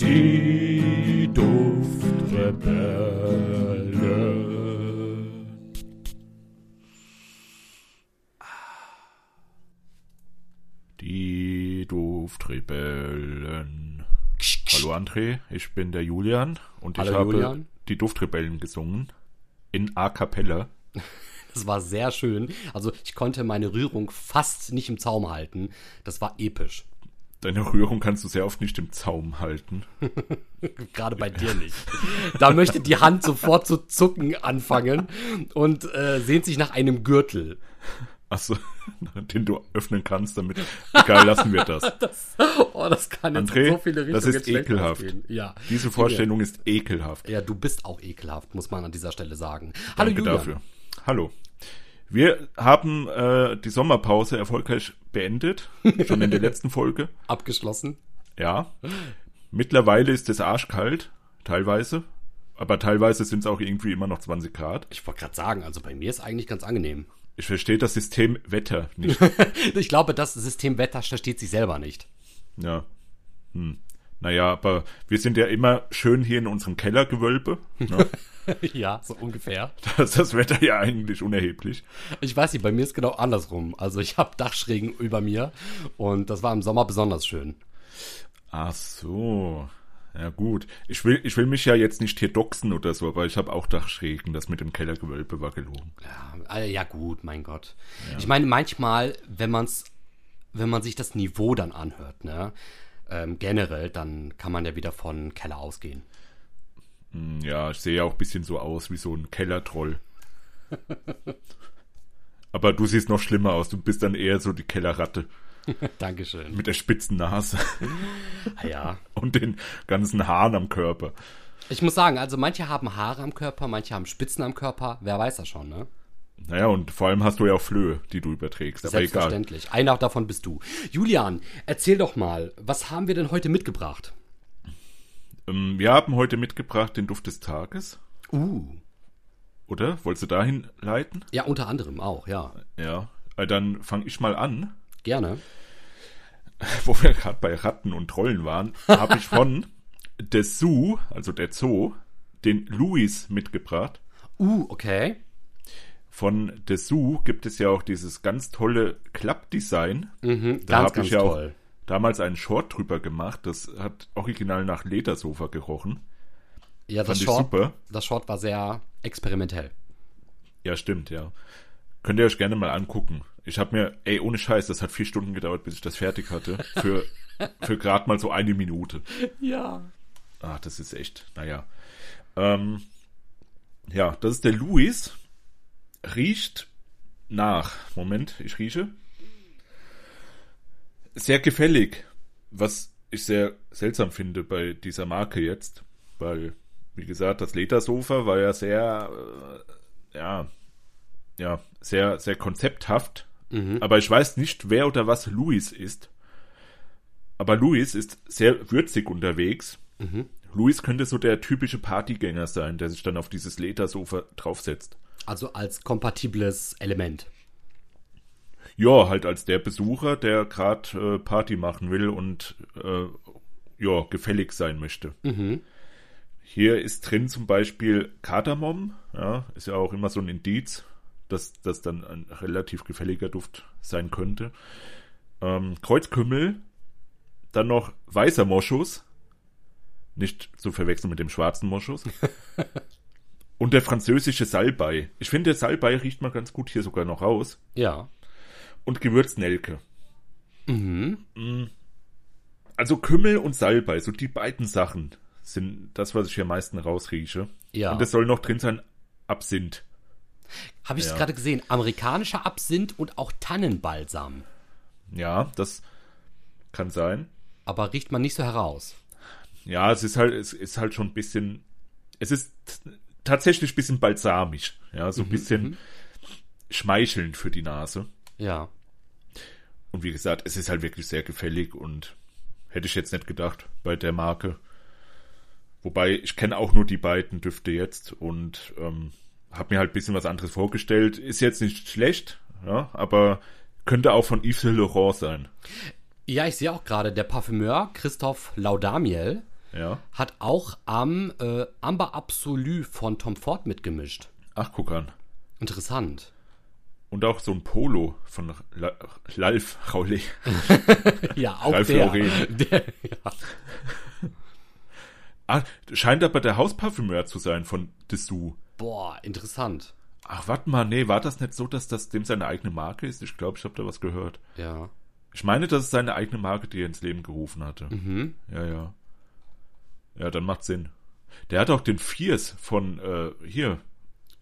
Die Duftrebellen. Die Duftrebellen. Hallo André, ich bin der Julian und Hallo ich habe Julian. die Duftrebellen gesungen. In A Cappella. Das war sehr schön. Also ich konnte meine Rührung fast nicht im Zaum halten. Das war episch. Deine Rührung kannst du sehr oft nicht im Zaum halten. Gerade bei dir nicht. Da möchte die Hand sofort zu zucken anfangen und äh, sehnt sich nach einem Gürtel. Achso, den du öffnen kannst, damit. Egal, lassen wir das. Das, oh, das kann jetzt André, so viele Richtungen das ist ekelhaft. ausgehen. Ja. Diese Vorstellung ist ekelhaft. Ja, du bist auch ekelhaft, muss man an dieser Stelle sagen. Hallo Danke Julian. dafür. Hallo. Wir haben äh, die Sommerpause erfolgreich beendet, schon in der letzten Folge. Abgeschlossen. Ja. Mittlerweile ist es arschkalt, teilweise. Aber teilweise sind es auch irgendwie immer noch 20 Grad. Ich wollte gerade sagen, also bei mir ist eigentlich ganz angenehm. Ich verstehe das System Wetter nicht. Ich glaube, das System Wetter versteht sich selber nicht. Ja. Hm. Naja, aber wir sind ja immer schön hier in unserem Kellergewölbe. Ne? ja, so ungefähr. Da ist das Wetter ja eigentlich unerheblich. Ich weiß nicht, bei mir ist genau andersrum. Also ich habe Dachschrägen über mir und das war im Sommer besonders schön. Ach so. Ja gut. Ich will, ich will mich ja jetzt nicht hier doxen oder so, aber ich habe auch Dachschrägen. Das mit dem Kellergewölbe war gelogen. Ja, äh, ja gut, mein Gott. Ich meine, manchmal, wenn man's, wenn man sich das Niveau dann anhört, ne, ähm, generell, dann kann man ja wieder von Keller ausgehen. Hm, Ja, ich sehe ja auch ein bisschen so aus wie so ein Kellertroll. aber du siehst noch schlimmer aus. Du bist dann eher so die Kellerratte Dankeschön. mit der spitzen Nase Ah, Ja. und den ganzen Haaren am Körper. Ich muss sagen, also manche haben Haare am Körper, manche haben Spitzen am Körper. Wer weiß das schon, ne? Naja, und vor allem hast du ja auch Flöhe, die du überträgst. Selbstverständlich. Einer davon bist du. Julian, erzähl doch mal, was haben wir denn heute mitgebracht? Ähm, wir haben heute mitgebracht den Duft des Tages. Uh. Oder? Wolltest du dahin leiten? Ja, unter anderem auch, ja. Ja. Äh, Dann fange ich mal an. Gerne. Wo wir gerade bei Ratten und Trollen waren, habe ich von der Zoo, also der Zoo, den Louis mitgebracht. Uh, okay. Von der Zoo gibt es ja auch dieses ganz tolle Klappdesign. Mhm, Da ganz, ganz ich ja auch toll. Damals einen Short drüber gemacht. Das hat original nach Ledersofa gerochen. Ja, das Short, super. das Short war sehr experimentell. Ja, stimmt, ja. Könnt ihr euch gerne mal angucken. Ich habe mir, ey, ohne Scheiß, das hat vier Stunden gedauert, bis ich das fertig hatte. Für, für gerade mal so eine Minute. Ja. Ah, das ist echt, naja. Ähm, ja, das ist der Louis. Riecht nach. Moment, ich rieche. Sehr gefällig. Was ich sehr seltsam finde bei dieser Marke jetzt. Weil, wie gesagt, das Ledersofa war ja sehr, äh, ja, ja, sehr, sehr konzepthaft. Aber ich weiß nicht, wer oder was Louis ist. Aber Louis ist sehr würzig unterwegs. Louis könnte so der typische Partygänger sein, der sich dann auf dieses Ledersofa draufsetzt. Also als kompatibles Element. Ja, halt als der Besucher, der gerade äh, Party machen will und äh, ja, gefällig sein möchte. Hier ist drin zum Beispiel Kardamom, ja, ist ja auch immer so ein Indiz, dass das dann ein relativ gefälliger Duft sein könnte. Ähm, Kreuzkümmel, dann noch weißer Moschus, nicht zu verwechseln mit dem schwarzen Moschus. Und der französische Salbei. Ich finde, der Salbei riecht mal ganz gut hier sogar noch raus. Ja. Und Gewürznelke. Mhm. Also Kümmel und Salbei, so die beiden Sachen sind das, was ich hier am meisten rausrieche. Ja. Und es soll noch drin sein Absinth. Habe ich es Ja. gerade gesehen. Amerikanischer Absinth und auch Tannenbalsam. Ja, das kann sein. Aber riecht man nicht so heraus. Ja, es ist halt, es ist halt schon ein bisschen, es ist tatsächlich ein bisschen balsamisch. Ja, so ein bisschen schmeichelnd für die Nase. Ja. Und wie gesagt, es ist halt wirklich sehr gefällig und hätte ich jetzt nicht gedacht bei der Marke. Wobei, ich kenne auch nur die beiden Düfte jetzt und ähm, habe mir halt ein bisschen was anderes vorgestellt. Ist jetzt nicht schlecht, ja, aber könnte auch von Yves Saint Laurent sein. Ja, ich sehe auch gerade, der Parfümeur Christoph Laudamiel Ja. hat auch am äh, Amber Absolu von Tom Ford mitgemischt. Ach, guck an. Interessant. Und auch so ein Polo von La Lalf Raulé. Ja, auch Ralf der. Der ja. Ah, scheint aber der Hausparfümeur zu sein von Dessous. Boah, interessant. Ach, warte mal, nee, war das nicht so, dass das dem seine eigene Marke ist? Ich glaube, ich habe da was gehört. Ja. Ich meine, das ist seine eigene Marke, die er ins Leben gerufen hatte. Mhm. Ja, ja. Ja, dann macht Sinn. Der hat auch den Fierce von äh, hier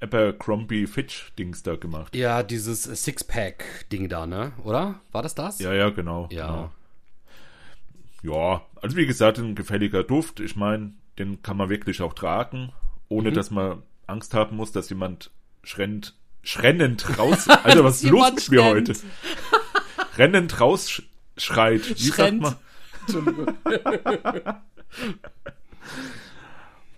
Abercrombie Fitch Dings da gemacht. Ja, dieses Sixpack-Ding da, ne? Oder? War das das? Ja, ja, genau. Ja. Genau. Ja, also wie gesagt, ein gefälliger Duft. Ich meine, den kann man wirklich auch tragen, ohne Mhm. dass man Angst haben muss, dass jemand schrennend, schrennend raus. Alter, was ist los mit mir schrennt. heute? Rennend raus schreit. Wie Schrennt. sagt man?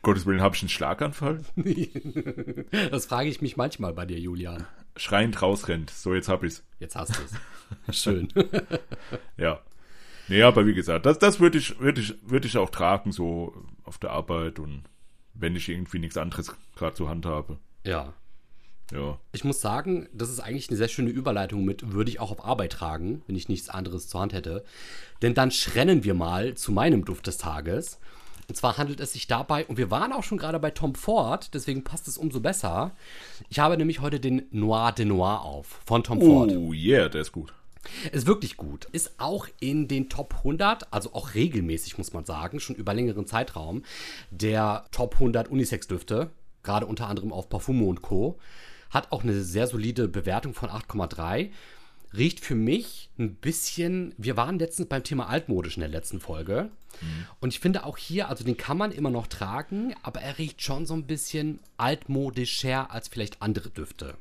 Gottes Willen, habe ich einen Schlaganfall? Das frage ich mich manchmal bei dir, Julian. Schreiend rausrennt. So, jetzt hab ich's. Jetzt hast du es. Schön. Ja. Nee, aber wie gesagt, das, das würde ich, würde ich, würde ich auch tragen, so auf der Arbeit und wenn ich irgendwie nichts anderes gerade zur Hand habe. Ja. Ja. Ich muss sagen, das ist eigentlich eine sehr schöne Überleitung mit, würde ich auch auf Arbeit tragen, wenn ich nichts anderes zur Hand hätte. Denn dann schrennen wir mal zu meinem Duft des Tages. Und zwar handelt es sich dabei, und wir waren auch schon gerade bei Tom Ford, deswegen passt es umso besser. Ich habe nämlich heute den Noir de Noir auf von Tom Ford. Oh yeah, der ist gut. Ist wirklich gut. Ist auch in den Top 100, also auch regelmäßig, muss man sagen, schon über längeren Zeitraum, der Top 100 Unisex-Düfte, gerade unter anderem auf Parfumo und Co. Hat auch eine sehr solide Bewertung von 8,3. Riecht für mich ein bisschen, wir waren letztens beim Thema altmodisch in der letzten Folge. Und ich finde auch hier, also den kann man immer noch tragen, aber er riecht schon so ein bisschen altmodischer als vielleicht andere Düfte.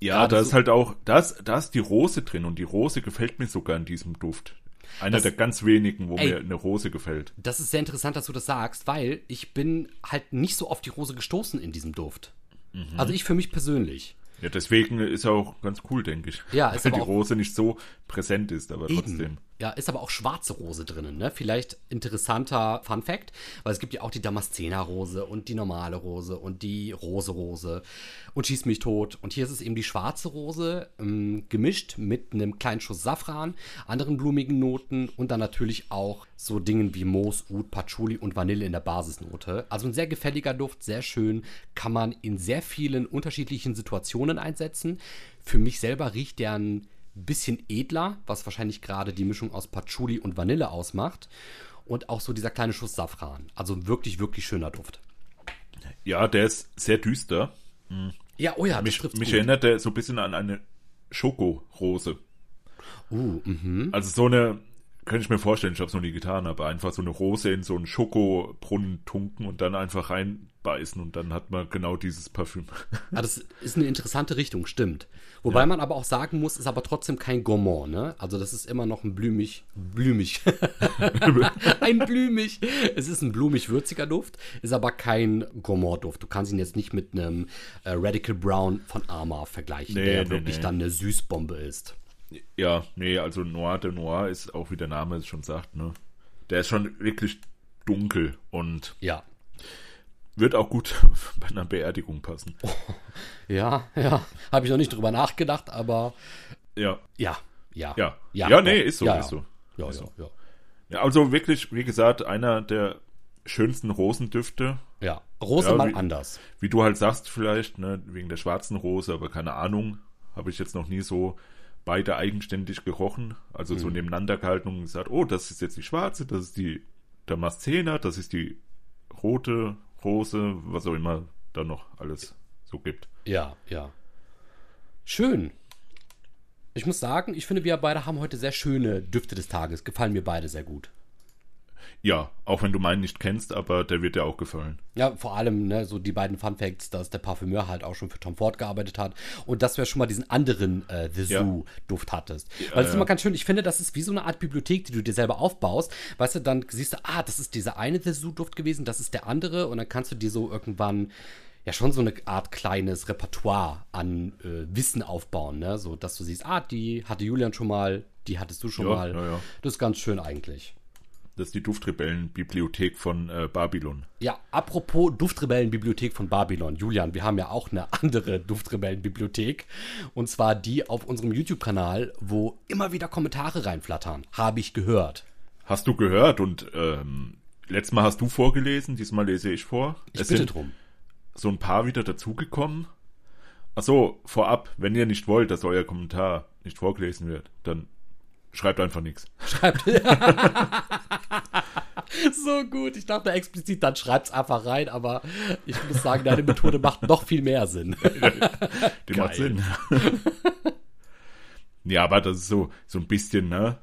Ja, Gerade da so- ist halt auch, da ist, da ist die Rose drin und die Rose gefällt mir sogar in diesem Duft. Einer Das- der ganz wenigen, wo Ey. mir eine Rose gefällt. Das ist sehr interessant, dass du das sagst, weil ich bin halt nicht so auf die Rose gestoßen in diesem Duft. Mhm. Also ich für mich persönlich. Ja, deswegen ist er auch ganz cool, denke ich. Ja, ist Weil die Rose nicht so präsent ist, aber trotzdem. Ja, ist aber auch schwarze Rose drinnen, ne? Vielleicht interessanter Fun Fact, weil es gibt ja auch die Damaszener-Rose und die normale Rose und die Rose-Rose und Schieß mich tot. Und hier ist es eben die schwarze Rose, ähm, gemischt mit einem kleinen Schuss Safran, anderen blumigen Noten und dann natürlich auch so Dingen wie Moos, Oud, Patchouli und Vanille in der Basisnote. Also ein sehr gefälliger Duft, sehr schön, kann man in sehr vielen unterschiedlichen Situationen einsetzen. Für mich selber riecht der ein bisschen edler, was wahrscheinlich gerade die Mischung aus Patchouli und Vanille ausmacht. Und auch so dieser kleine Schuss Safran. Also wirklich, wirklich schöner Duft. Ja, der ist sehr düster. Ja, oh ja, Mich, mich erinnert der so ein bisschen an eine Schokorose. Uh, mhm. Also so eine, könnte ich mir vorstellen, ich habe es noch nie getan, aber einfach so eine Rose in so einen Schokobrunnen tunken und dann einfach reinbeißen und dann hat man genau dieses Parfüm. Ah, das ist eine interessante Richtung, stimmt. Wobei man aber auch sagen muss, ist aber trotzdem kein Gourmand, ne? Also das ist immer noch ein blümig, blümig. ein blümig. Es ist ein blumig-würziger Duft, ist aber kein Gourmand-Duft. Du kannst ihn jetzt nicht mit einem äh, Radical Brown von Arma vergleichen, Nee, der ja nee, wirklich nee. dann eine Süßbombe ist. Ja, nee, also Noir de Noir ist auch wie der Name es schon sagt, ne? Der ist schon wirklich dunkel und Ja. wird auch gut bei einer Beerdigung passen. Ja, ja. Habe ich noch nicht drüber nachgedacht, aber Ja, ja, ja. ja. Ja, nee, doch. ist so, ja, ist so. Ja, Ist ja, so. ja. Ja, also wirklich, wie gesagt, einer der schönsten Rosendüfte. Ja, Rose Ja, mal wie- anders. Wie du halt sagst, vielleicht, ne, wegen der schwarzen Rose, aber keine Ahnung. Habe ich jetzt noch nie so beide eigenständig gerochen. Also Mhm. so nebeneinander gehalten und gesagt, oh, das ist jetzt die schwarze, das ist die Damaszener, das ist die rote Rose, was auch immer da noch alles so gibt. Ja, ja. Schön. Ich muss sagen, ich finde, wir beide haben heute sehr schöne Düfte des Tages. Gefallen mir beide sehr gut. Ja, auch wenn du meinen nicht kennst, aber der wird dir auch gefallen. Ja, vor allem, ne, so die beiden Fun Facts, dass der Parfümeur halt auch schon für Tom Ford gearbeitet hat und dass du ja schon mal diesen anderen äh, The Ja. Zoo-Duft hattest. Weil das ist immer ganz schön, ich finde, das ist wie so eine Art Bibliothek, die du dir selber aufbaust. Weißt du, dann siehst du, ah, das ist dieser eine The Zoo-Duft gewesen, das ist der andere und dann kannst du dir so irgendwann ja schon so eine Art kleines Repertoire an äh, Wissen aufbauen, ne? So, dass du siehst, ah, die hatte Julian schon mal, die hattest du schon Ja, mal. ja, ja. Das ist ganz schön eigentlich. Das ist die Duftrebellenbibliothek von äh, Babylon. Ja, apropos Duftrebellenbibliothek von Babylon. Julian, wir haben ja auch eine andere Duftrebellenbibliothek. Und zwar die auf unserem YouTube-Kanal, wo immer wieder Kommentare reinflattern. Habe ich gehört. Hast du gehört und ähm, letztes Mal hast du vorgelesen, diesmal lese ich vor. Ich es bitte sind drum. so ein paar wieder dazugekommen. Achso, vorab, wenn ihr nicht wollt, dass euer Kommentar nicht vorgelesen wird, dann schreibt einfach nichts. Schreibt. so gut. Ich dachte explizit, dann schreibt's einfach rein, aber ich muss sagen, deine Methode macht noch viel mehr Sinn. Die Geil. macht Sinn. ja, aber das ist so, so ein bisschen, ne?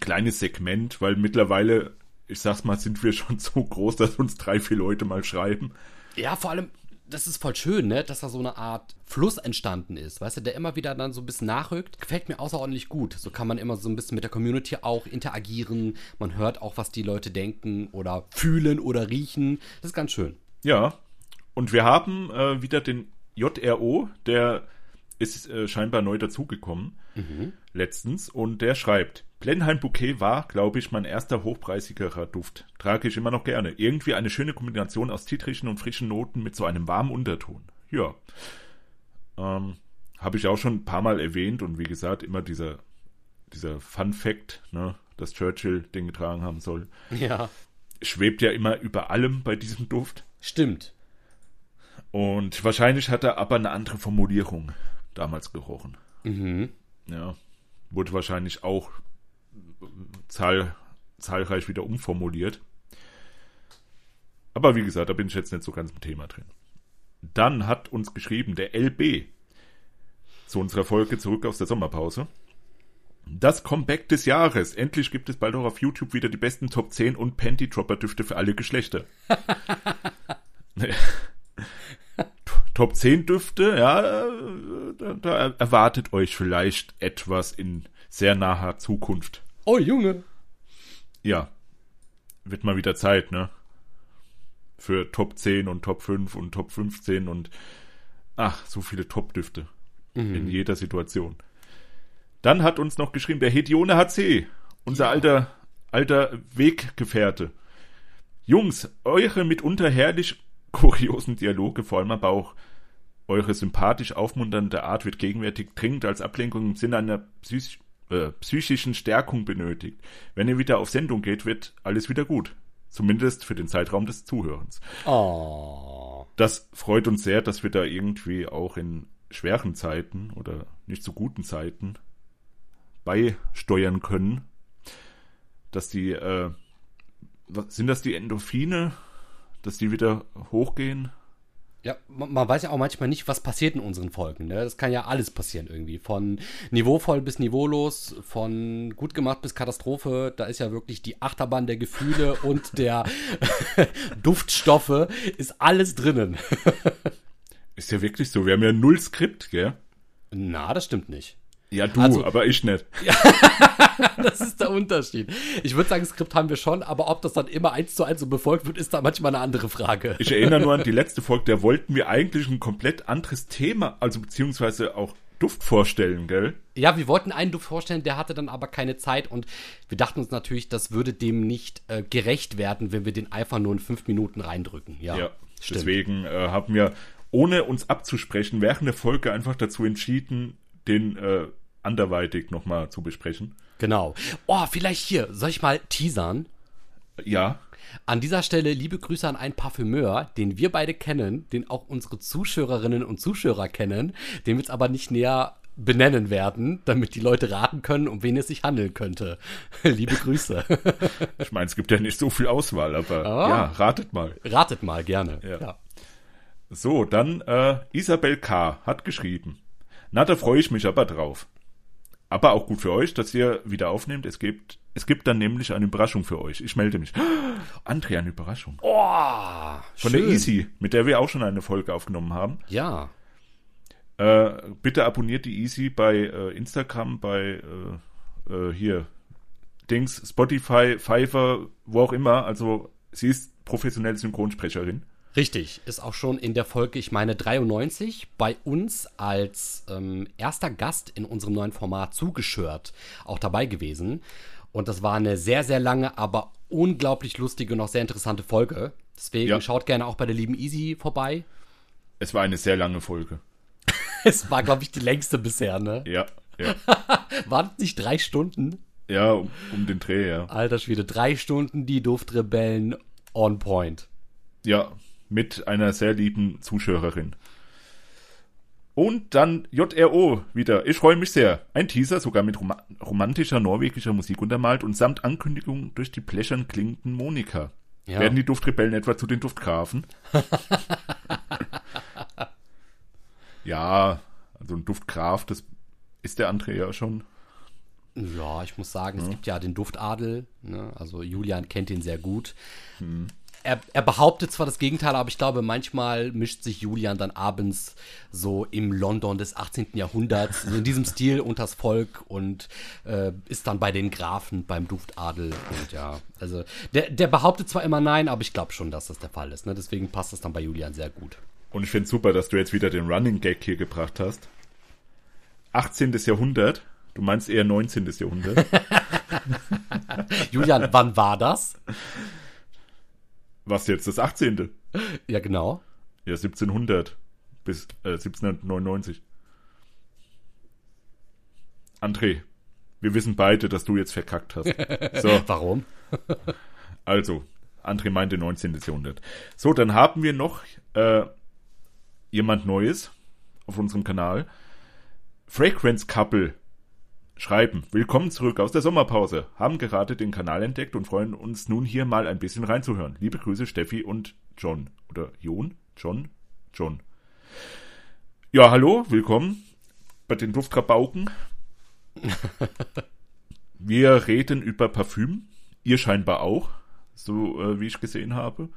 Kleines Segment, weil mittlerweile, ich sag's mal, sind wir schon so groß, dass uns drei, vier Leute mal schreiben. Ja, vor allem, das ist voll schön, ne, dass da so eine Art Fluss entstanden ist, weißt du, der immer wieder dann so ein bisschen nachrückt. Gefällt mir außerordentlich gut. So kann man immer so ein bisschen mit der Community auch interagieren. Man hört auch, was die Leute denken oder fühlen oder riechen. Das ist ganz schön. Ja, und wir haben äh, wieder den JRO, der ist äh, scheinbar neu dazugekommen, letztens, und der schreibt, Blenheim Bouquet war, glaube ich, mein erster hochpreisigerer Duft. Trage ich immer noch gerne. Irgendwie eine schöne Kombination aus zitrischen und frischen Noten mit so einem warmen Unterton. Ja. Ähm, Habe ich auch schon ein paar Mal erwähnt und wie gesagt, immer dieser, dieser Fun Fact, ne, dass Churchill den getragen haben soll, Ja, schwebt ja immer über allem bei diesem Duft. stimmt. Und wahrscheinlich hat er aber eine andere Formulierung damals gerochen. Mhm. Ja. Wurde wahrscheinlich auch zahl, zahlreich wieder umformuliert. Aber wie gesagt, da bin ich jetzt nicht so ganz im Thema drin. Dann hat uns geschrieben der LB zu unserer Folge zurück aus der Sommerpause. Das Comeback des Jahres. Endlich gibt es bald auch auf YouTube wieder die besten Top 10 und Panty Dropper Düfte für alle Geschlechter. Top 10 Düfte, ja, da, da erwartet euch vielleicht etwas in sehr naher Zukunft. Oh, Junge. Ja, wird mal wieder Zeit, ne? Für Top 10 und Top 5 und Top 15 und ach, so viele Top-Düfte in jeder Situation. Dann hat uns noch geschrieben der Hedione HC, unser alter, alter Weggefährte. Jungs, eure mitunter herrlich kuriosen Dialoge, vor allem aber auch eure sympathisch aufmunternde Art wird gegenwärtig dringend als Ablenkung im Sinne einer psych äh, psychischen Stärkung benötigt. Wenn ihr wieder auf Sendung geht, wird alles wieder gut. Zumindest für den Zeitraum des Zuhörens. Oh. Das freut uns sehr, dass wir da irgendwie auch in schweren Zeiten oder nicht so guten Zeiten beisteuern können. Dass die, äh, sind das die Endorphine, dass die wieder hochgehen? Ja, man, man weiß ja auch manchmal nicht, was passiert in unseren Folgen. Ne? Das kann ja alles passieren irgendwie. Von niveauvoll bis niveaulos, von gut gemacht bis Katastrophe. Da ist ja wirklich die Achterbahn der Gefühle und der Duftstoffe ist alles drinnen. Ist ja wirklich so. Wir haben ja null Skript, gell? Na, das stimmt nicht. Ja, du, Also- aber ich nicht. Das ist der Unterschied. Ich würde sagen, Skript haben wir schon, aber ob das dann immer eins zu eins so befolgt wird, ist da manchmal eine andere Frage. Ich erinnere nur an die letzte Folge, da wollten wir eigentlich ein komplett anderes Thema, also beziehungsweise auch Duft vorstellen, gell? Ja, wir wollten einen Duft vorstellen, der hatte dann aber keine Zeit und wir dachten uns natürlich, das würde dem nicht äh, gerecht werden, wenn wir den einfach nur in fünf Minuten reindrücken. Ja, Ja, stimmt. deswegen äh, haben wir, ohne uns abzusprechen, während der Folge einfach dazu entschieden, den äh, anderweitig nochmal zu besprechen. Genau. Oh, vielleicht hier, soll ich mal teasern? Ja, An dieser Stelle liebe Grüße an einen Parfümeur, den wir beide kennen, den auch unsere Zuschauerinnen und Zuschauer kennen, den wir jetzt aber nicht näher benennen werden, damit die Leute raten können, um wen es sich handeln könnte. liebe Grüße. ich meine, es gibt ja nicht so viel Auswahl, aber Ah. ja, ratet mal. Ratet mal gerne. Ja. So, dann äh, Isabel K. hat geschrieben. Na, da freue ich mich aber drauf. Aber auch gut für euch, dass ihr wieder aufnehmt. Es gibt, es gibt dann nämlich eine Überraschung für euch. Ich melde mich. André, eine Überraschung. Oh, Von schön. der Easy, mit der wir auch schon eine Folge aufgenommen haben. Ja. Äh, bitte abonniert die Easy bei äh, Instagram, bei äh, äh, hier Dings, Spotify, Fiverr, wo auch immer. Also sie ist professionelle Synchronsprecherin. Richtig, ist auch schon in der Folge, ich meine 93, bei uns als ähm, erster Gast in unserem neuen Format zugeschört auch dabei gewesen. Und das war eine sehr, sehr lange, aber unglaublich lustige und auch sehr interessante Folge. Deswegen Ja. schaut gerne auch bei der lieben Easy vorbei. Es war eine sehr lange Folge. Es war, glaube ich, die längste bisher, ne? Ja, ja. Waren es nicht drei Stunden? Ja, um, um den Dreh, ja. Alter Schwede, drei Stunden die Duftrebellen on point. Ja, mit einer sehr lieben Zuschauerin. Und dann JRO wieder. Ich freue mich sehr. Ein Teaser, sogar mit rom romantischer norwegischer Musik untermalt und samt Ankündigung durch die blechern klingenden Monika. Ja. Werden die Duftrebellen etwa zu den Duftgrafen? ja, also ein Duftgraf, das ist der André ja schon. Ja, ich muss sagen, es gibt ja den Duftadel. Ne? Also Julian kennt ihn sehr gut. Er, er behauptet zwar das Gegenteil, aber ich glaube, manchmal mischt sich Julian dann abends so im London des 18. Jahrhunderts, so in diesem Stil unters Volk und äh, ist dann bei den Grafen beim Duftadel. Und ja, also der, der behauptet zwar immer nein, aber ich glaube schon, dass das der Fall ist. Ne? Deswegen passt das dann bei Julian sehr gut. Und ich finde super, dass du jetzt wieder den Running Gag hier gebracht hast. 18. Jahrhundert. Du meinst eher 19. Jahrhundert. Julian, wann war das? Was jetzt das 18. Ja, genau. Ja, 1700 bis äh, 1799. André, wir wissen beide, dass du jetzt verkackt hast. So, Warum? also, André meinte 19. Jahrhundert. So, dann haben wir noch äh, jemand Neues auf unserem Kanal. Fragrance Couple schreiben, willkommen zurück aus der Sommerpause, haben gerade den Kanal entdeckt und freuen uns nun hier mal ein bisschen reinzuhören. Liebe Grüße Steffi und John. Oder Jon? John? John. Ja, hallo, willkommen bei den Duftrabauken. Wir reden über Parfüm, ihr scheinbar auch, so äh, wie ich gesehen habe.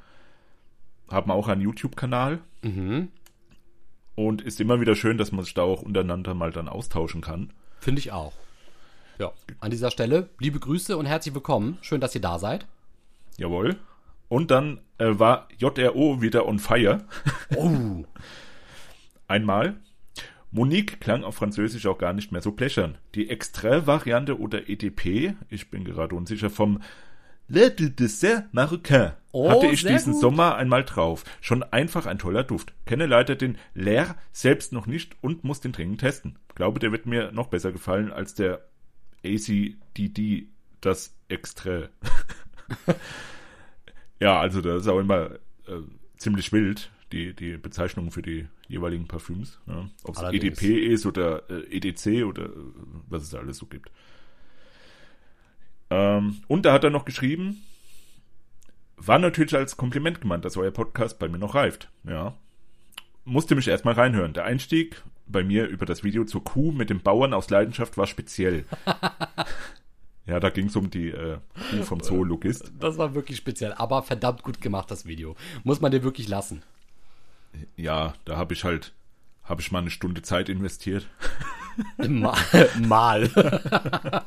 Haben auch einen YouTube-Kanal. Mhm. Und ist immer wieder schön, dass man sich da auch untereinander mal dann austauschen kann. Finde ich auch. Ja, an dieser Stelle liebe Grüße und herzlich willkommen. Schön, dass ihr da seid. Jawohl. Und dann äh, war JRO wieder on fire. Oh, Einmal. Monique klang auf Französisch auch gar nicht mehr so blechern. Die Extrait-Variante oder EDP, ich bin gerade unsicher, vom Le du Dessert Marocain Oh, hatte ich diesen gut. Sommer einmal drauf. Schon einfach ein toller Duft. Kenne leider den L'air selbst noch nicht und muss den dringend testen. Glaube, der wird mir noch besser gefallen als der ACDD, das Extrait. ja, also das ist auch immer äh, ziemlich wild, die, die Bezeichnung für die jeweiligen Parfüms. Ja. Ob es. EDP ist oder äh, EDC oder äh, was es da alles so gibt. Ähm, und da hat er noch geschrieben, war natürlich als Kompliment gemeint, dass euer Podcast bei mir noch reift. Ja. Musste mich erstmal reinhören. Der Einstieg bei mir über das Video zur Kuh mit dem Bauern aus Leidenschaft war speziell. ja, da ging es um die äh, Kuh vom Zoologist. das war wirklich speziell, aber verdammt gut gemacht, das Video. Muss man dir wirklich lassen. Ja, da habe ich halt, habe ich mal eine Stunde Zeit investiert. Mal. Mal.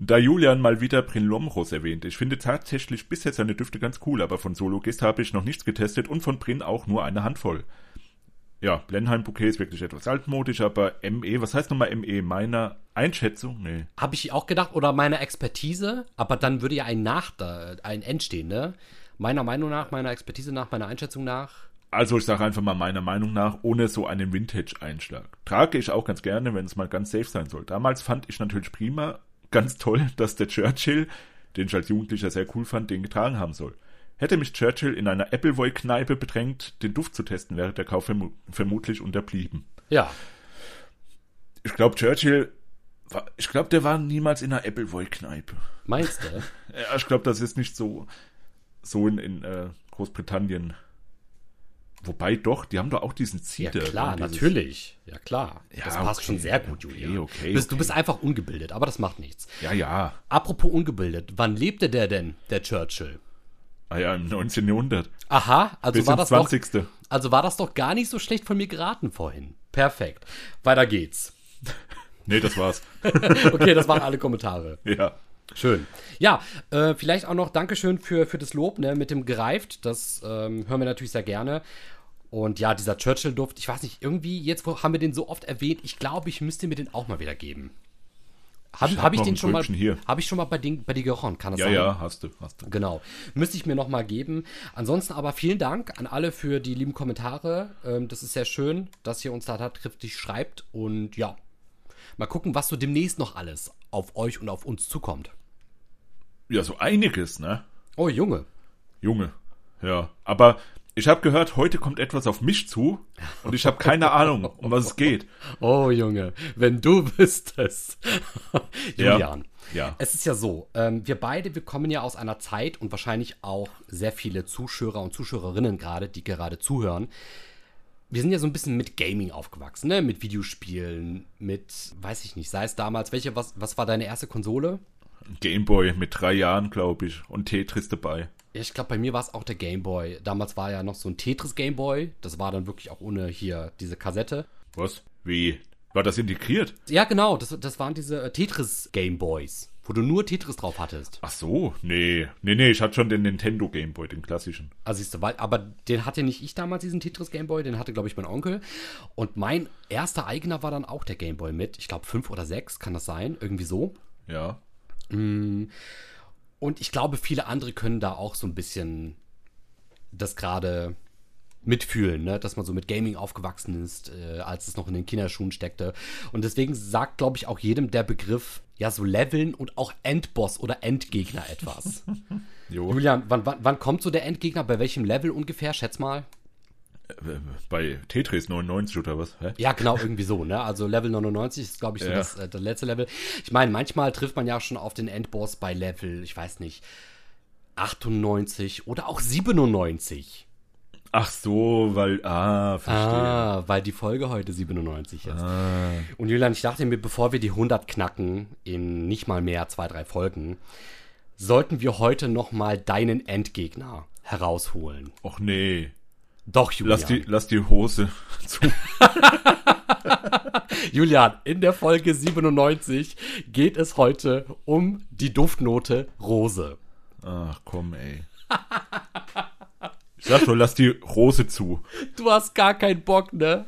Da Julian mal wieder Brin-Lomros erwähnt, ich finde tatsächlich bisher seine Düfte ganz cool, aber von Sologist habe ich noch nichts getestet und von Brin auch nur eine Handvoll. Ja, Blenheim Bouquet ist wirklich etwas altmodisch, aber ME, was heißt nochmal ME? Meiner Einschätzung? Nee. Habe ich auch gedacht, oder meine Expertise, aber dann würde ja ein Nach, da, ein Entstehen, ne? Meiner Meinung nach, meiner Expertise nach, meiner Einschätzung nach. Also ich sage einfach mal meiner Meinung nach, ohne so einen Vintage-Einschlag. Trage ich auch ganz gerne, wenn es mal ganz safe sein soll. Damals fand ich natürlich prima, ganz toll, dass der Churchill, den ich als Jugendlicher sehr cool fand, den getragen haben soll. Hätte mich Churchill in einer Appleboy-Kneipe bedrängt, den Duft zu testen, wäre der Kauf vermu vermutlich unterblieben. Ja, Ich glaube, Churchill, war, ich glaube, der war niemals in einer Appleboy-Kneipe. meinst du? Ja, ich glaube, das ist nicht so, so in, in äh, Großbritannien. Wobei doch, die haben doch auch diesen Ja, Zieder. klar, natürlich. Ja, klar. Ja, das passt okay, schon sehr gut, okay, Julia. okay, du, bist, du okay. bist einfach ungebildet, aber das macht nichts. Ja, ja. Apropos ungebildet, wann lebte der denn, der Churchill? Ah ja, im 19. Jahrhundert. Aha, also Bis war das doch, 20. also war das doch gar nicht so schlecht von mir geraten vorhin. Perfekt. Weiter geht's. Nee, das war's. Okay, das waren alle Kommentare. ja. Schön. Ja, äh, vielleicht auch noch Dankeschön für, für das Lob ne, mit dem gereift. Das ähm, hören wir natürlich sehr gerne. Und ja, dieser Churchill-Duft, ich weiß nicht, irgendwie, jetzt wo haben wir den so oft erwähnt, ich glaube, ich müsste mir den auch mal wieder geben. Habe Ich hab hab ich den schon mal, habe ich schon mal bei, den, bei dir gerochen? Kann das Ja, sein? ja, hast du, hast du. Genau. Müsste ich mir noch mal geben. Ansonsten aber vielen Dank an alle für die lieben Kommentare. Ähm, das ist sehr schön, dass ihr uns da tatkräftig schreibt. Und ja, mal gucken, was so demnächst noch alles auf euch und auf uns zukommt. Ja, so einiges, ne? Oh, Junge. Junge. Ja, aber ich habe gehört, heute kommt etwas auf mich zu und ich habe keine Ahnung, um was es geht. Oh, Junge. Wenn du wüsstest. Julian. Ja. Es ist ja so, ähm, wir beide, wir kommen ja aus einer Zeit und wahrscheinlich auch sehr viele Zuschauer und Zuschauerinnen gerade, die gerade zuhören. Wir sind ja so ein bisschen mit Gaming aufgewachsen, ne? Mit Videospielen, mit, weiß ich nicht, sei es damals, welche, was, was war deine erste Konsole? Gameboy mit drei Jahren, glaube ich, und Tetris dabei. Ja, ich glaube, bei mir war es auch der Gameboy. Damals war ja noch so ein Tetris Gameboy. Das war dann wirklich auch ohne hier diese Kassette. Was? Wie? War das integriert? Ja, genau, das, das waren diese äh, Tetris Gameboys, wo du nur Tetris drauf hattest. Ach so, nee. Nee, nee, ich hatte schon den Nintendo Gameboy, den klassischen. Also siehst du, weil, aber den hatte nicht ich damals, diesen Tetris Gameboy, den hatte, glaube ich, mein Onkel. Und mein erster eigener war dann auch der Gameboy mit, ich glaube, fünf oder sechs, kann das sein? Irgendwie so. Ja. Und ich glaube, viele andere können da auch so ein bisschen das gerade mitfühlen, ne? dass man so mit Gaming aufgewachsen ist, äh, als es noch in den Kinderschuhen steckte. Und deswegen sagt, glaube ich, auch jedem der Begriff, ja, so Leveln und auch Endboss oder Endgegner etwas. Julian, wann, wann, wann kommt so der Endgegner? Bei welchem Level ungefähr? Schätz mal. Äh, Bei Tetris 99 oder was? Hä? Ja, genau, irgendwie so, ne? Also Level 99 ist, glaube ich, so Ja. das, äh, das letzte Level. Ich meine, manchmal trifft man ja schon auf den Endboss bei Level, ich weiß nicht, 98 oder auch 97. Ach so, weil, ah, verstehe. Ah, weil die Folge heute 97 ist. Und Julian, ich dachte mir, bevor wir die 100 knacken, in nicht mal mehr zwei, drei Folgen, sollten wir heute noch mal deinen Endgegner herausholen. Och nee. Doch, Julian. Lass die, lass die Hose zu. Julian, in der Folge 97 geht es heute um die Duftnote Rose. Ach komm, ey. Ich sag schon, lass die Rose zu. Du hast gar keinen Bock, ne?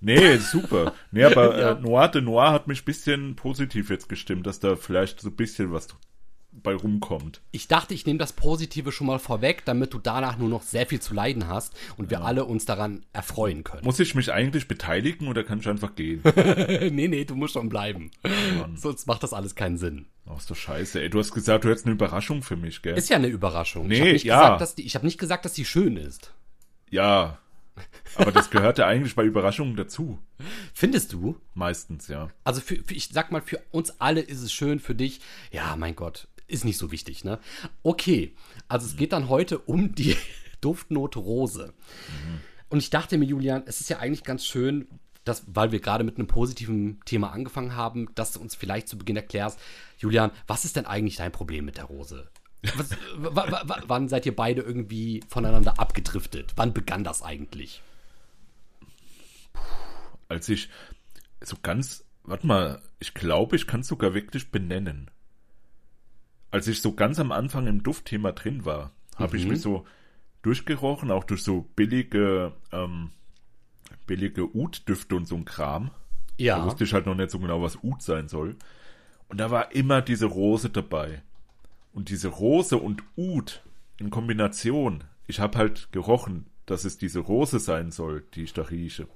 Nee, super. Nee, aber Ja. äh, Noir de Noir hat mich ein bisschen positiv jetzt gestimmt, dass da vielleicht so ein bisschen was bei rumkommt. Ich dachte, ich nehme das Positive schon mal vorweg, damit du danach nur noch sehr viel zu leiden hast und wir alle uns daran erfreuen können. Muss ich mich eigentlich beteiligen oder kann ich einfach gehen? nee, nee, du musst schon bleiben. Sonst macht das alles keinen Sinn. Ach, ist doch scheiße, ey. Du hast gesagt, du hättest eine Überraschung für mich, gell? Ist ja eine Überraschung. ich Nee, habe nicht, ja. gesagt, dass die- ich hab nicht gesagt, dass die schön ist. ja. Aber das gehört ja eigentlich bei Überraschungen dazu. Findest du? Meistens, ja. Also für, für, ich sag mal, für uns alle ist es schön, für dich, ja, mein Gott, ist nicht so wichtig, ne? Okay, also es geht dann heute um die Duftnote Rose. Und ich dachte mir, Julian, es ist ja eigentlich ganz schön, dass, weil wir gerade mit einem positiven Thema angefangen haben, dass du uns vielleicht zu Beginn erklärst, Julian, was ist denn eigentlich dein Problem mit der Rose? Was, wa- wa- wa- wann seid ihr beide irgendwie voneinander abgedriftet? Wann begann das eigentlich? Als ich so ganz, warte mal, ich glaube, ich kann es sogar wirklich benennen. Als ich so ganz am Anfang im Duftthema drin war, habe ich mich so durchgerochen, auch durch so billige, ähm, billige Ud-Düfte und so ein Kram. Da Ja. wusste ich halt noch nicht so genau, was Ud sein soll. Und da war immer diese Rose dabei. Und diese Rose und Ud in Kombination, ich habe halt gerochen, dass es diese Rose sein soll, die ich da rieche.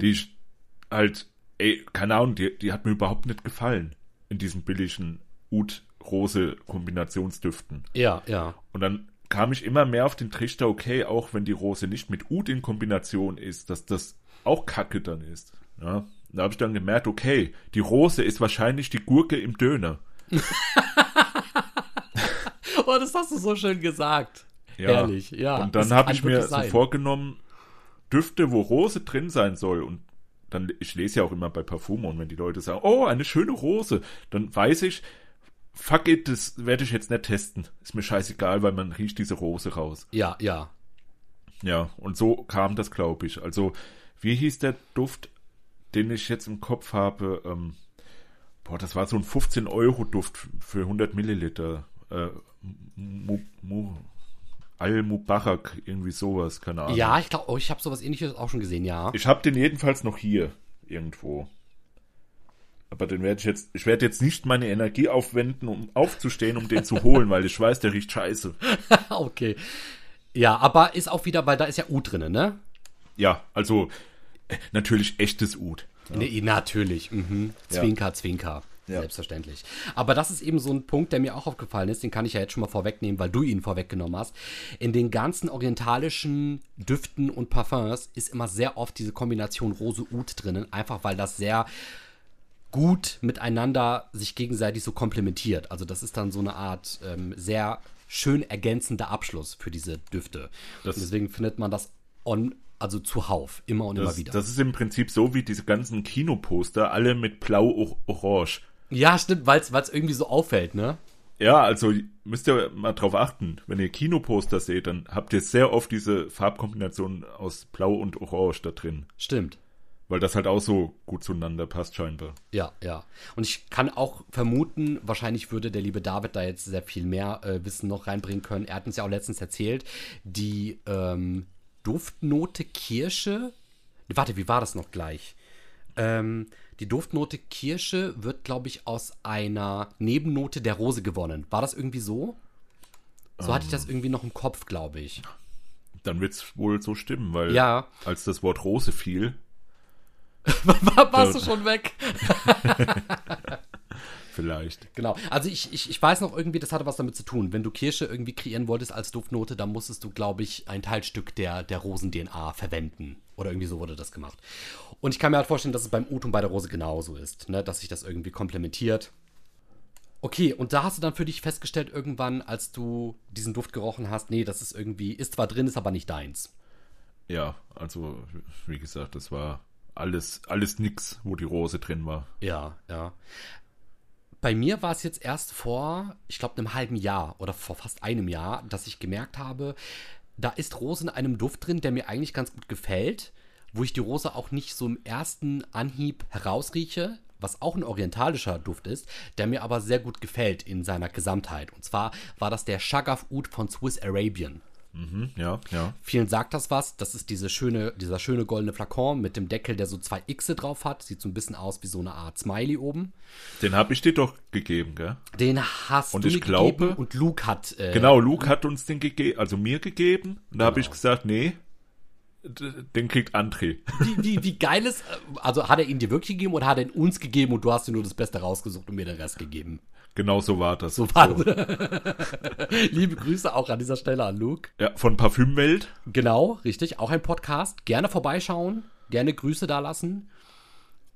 Die ich halt, ey, keine Ahnung, die, die hat mir überhaupt nicht gefallen in diesen billigen Ud-Rose-Kombinationsdüften. Ja, ja. Und dann kam ich immer mehr auf den Trichter, okay, auch wenn die Rose nicht mit Ud in Kombination ist, dass das auch Kacke dann ist. Ja, da habe ich dann gemerkt, okay, die Rose ist wahrscheinlich die Gurke im Döner. Oh, das hast du so schön gesagt. Ja. Herrlich, ja. Und dann habe ich mir so vorgenommen, Düfte, wo Rose drin sein soll. Und dann, ich lese ja auch immer bei Parfum und wenn die Leute sagen, oh, eine schöne Rose, dann weiß ich, fuck it, das werde ich jetzt nicht testen. Ist mir scheißegal, weil man riecht diese Rose raus. Ja, ja. Ja, und so kam das, glaube ich. Also, wie hieß der Duft, den ich jetzt im Kopf habe? Ähm, boah, das war so ein 15-Euro-Duft für 100 Milliliter. Äh, Mu, Mu, Al-Mubarak, irgendwie sowas, keine Ahnung. Ja, ich glaube, oh, ich habe sowas ähnliches auch schon gesehen, ja. Ich habe den jedenfalls noch hier irgendwo. Aber den werde ich jetzt, ich werde jetzt nicht meine Energie aufwenden, um aufzustehen, um den zu holen, weil ich weiß, der riecht scheiße. okay. Ja, aber ist auch wieder, weil da ist ja Ud drin, ne? Ja, also äh, natürlich echtes Ud. Ja. Nee, natürlich. Mhm. Zwinker, ja. Zwinker. Ja. Selbstverständlich. Aber das ist eben so ein Punkt, der mir auch aufgefallen ist. Den kann ich ja jetzt schon mal vorwegnehmen, weil du ihn vorweggenommen hast. In den ganzen orientalischen Düften und Parfums ist immer sehr oft diese Kombination Rose-Ud drinnen, einfach weil das sehr gut miteinander sich gegenseitig so komplementiert. Also das ist dann so eine Art ähm, sehr schön ergänzender Abschluss für diese Düfte. Das deswegen findet man das on, also zuhauf, immer und das, immer wieder. Das ist im Prinzip so wie diese ganzen Kinoposter, alle mit blau-orange. Ja, stimmt, weil es irgendwie so auffällt, ne? Ja, also müsst ihr mal drauf achten, wenn ihr Kinoposter seht, dann habt ihr sehr oft diese Farbkombination aus Blau und Orange da drin. Stimmt. Weil das halt auch so gut zueinander passt, scheinbar. Ja, ja. Und ich kann auch vermuten, wahrscheinlich würde der liebe David da jetzt sehr viel mehr äh, Wissen noch reinbringen können. Er hat uns ja auch letztens erzählt, die ähm, Duftnote Kirsche. Warte, wie war das noch gleich? Ähm, die Duftnote Kirsche wird, glaube ich, aus einer Nebennote der Rose gewonnen. War das irgendwie so? So um, hatte ich das ähm. irgendwie noch im Kopf, glaube ich. Dann wird es wohl so stimmen, weil ja. als das Wort Rose fiel. Warst du schon weg? Vielleicht. Genau. Also ich, ich, ich weiß noch irgendwie, das hatte was damit zu tun. Wenn du Kirsche irgendwie kreieren wolltest als Duftnote, dann musstest du, glaube ich, ein Teilstück der, der Rosen-DNA verwenden. Oder irgendwie so wurde das gemacht. Und ich kann mir halt vorstellen, dass es beim Ut und bei der Rose genauso ist, ne? dass sich das irgendwie komplementiert. Okay, und da hast du dann für dich festgestellt, irgendwann, als du diesen Duft gerochen hast, nee, das ist irgendwie, ist zwar drin, ist aber nicht deins. Ja, also, wie gesagt, das war alles, alles nix, wo die Rose drin war. Ja, ja. Bei mir war es jetzt erst vor, ich glaube, einem halben Jahr oder vor fast einem Jahr, dass ich gemerkt habe, da ist Rose in einem Duft drin, der mir eigentlich ganz gut gefällt, wo ich die Rose auch nicht so im ersten Anhieb herausrieche, was auch ein orientalischer Duft ist, der mir aber sehr gut gefällt in seiner Gesamtheit. Und zwar war das der Shagaf Oud von Swiss Arabian. Mhm, ja, ja. Vielen sagt das was. Das ist diese schöne, dieser schöne goldene Flakon mit dem Deckel, der so zwei Xe drauf hat. Sieht so ein bisschen aus wie so eine Art Smiley oben. Den habe ich dir doch gegeben, gell? Den hast und du ich glaube, gegeben und Luke hat. Äh, genau, Luke hat uns den gegeben, also mir gegeben. Und da genau. habe ich gesagt, nee, den kriegt André. Wie, wie, wie geil ist, also hat er ihn dir wirklich gegeben oder hat er ihn uns gegeben und du hast dir nur das Beste rausgesucht und mir den Rest gegeben? Genau so war das. So war so. Liebe Grüße auch an dieser Stelle an Luke. Ja, von Parfümwelt. Genau, richtig. Auch ein Podcast. Gerne vorbeischauen. Gerne Grüße da lassen.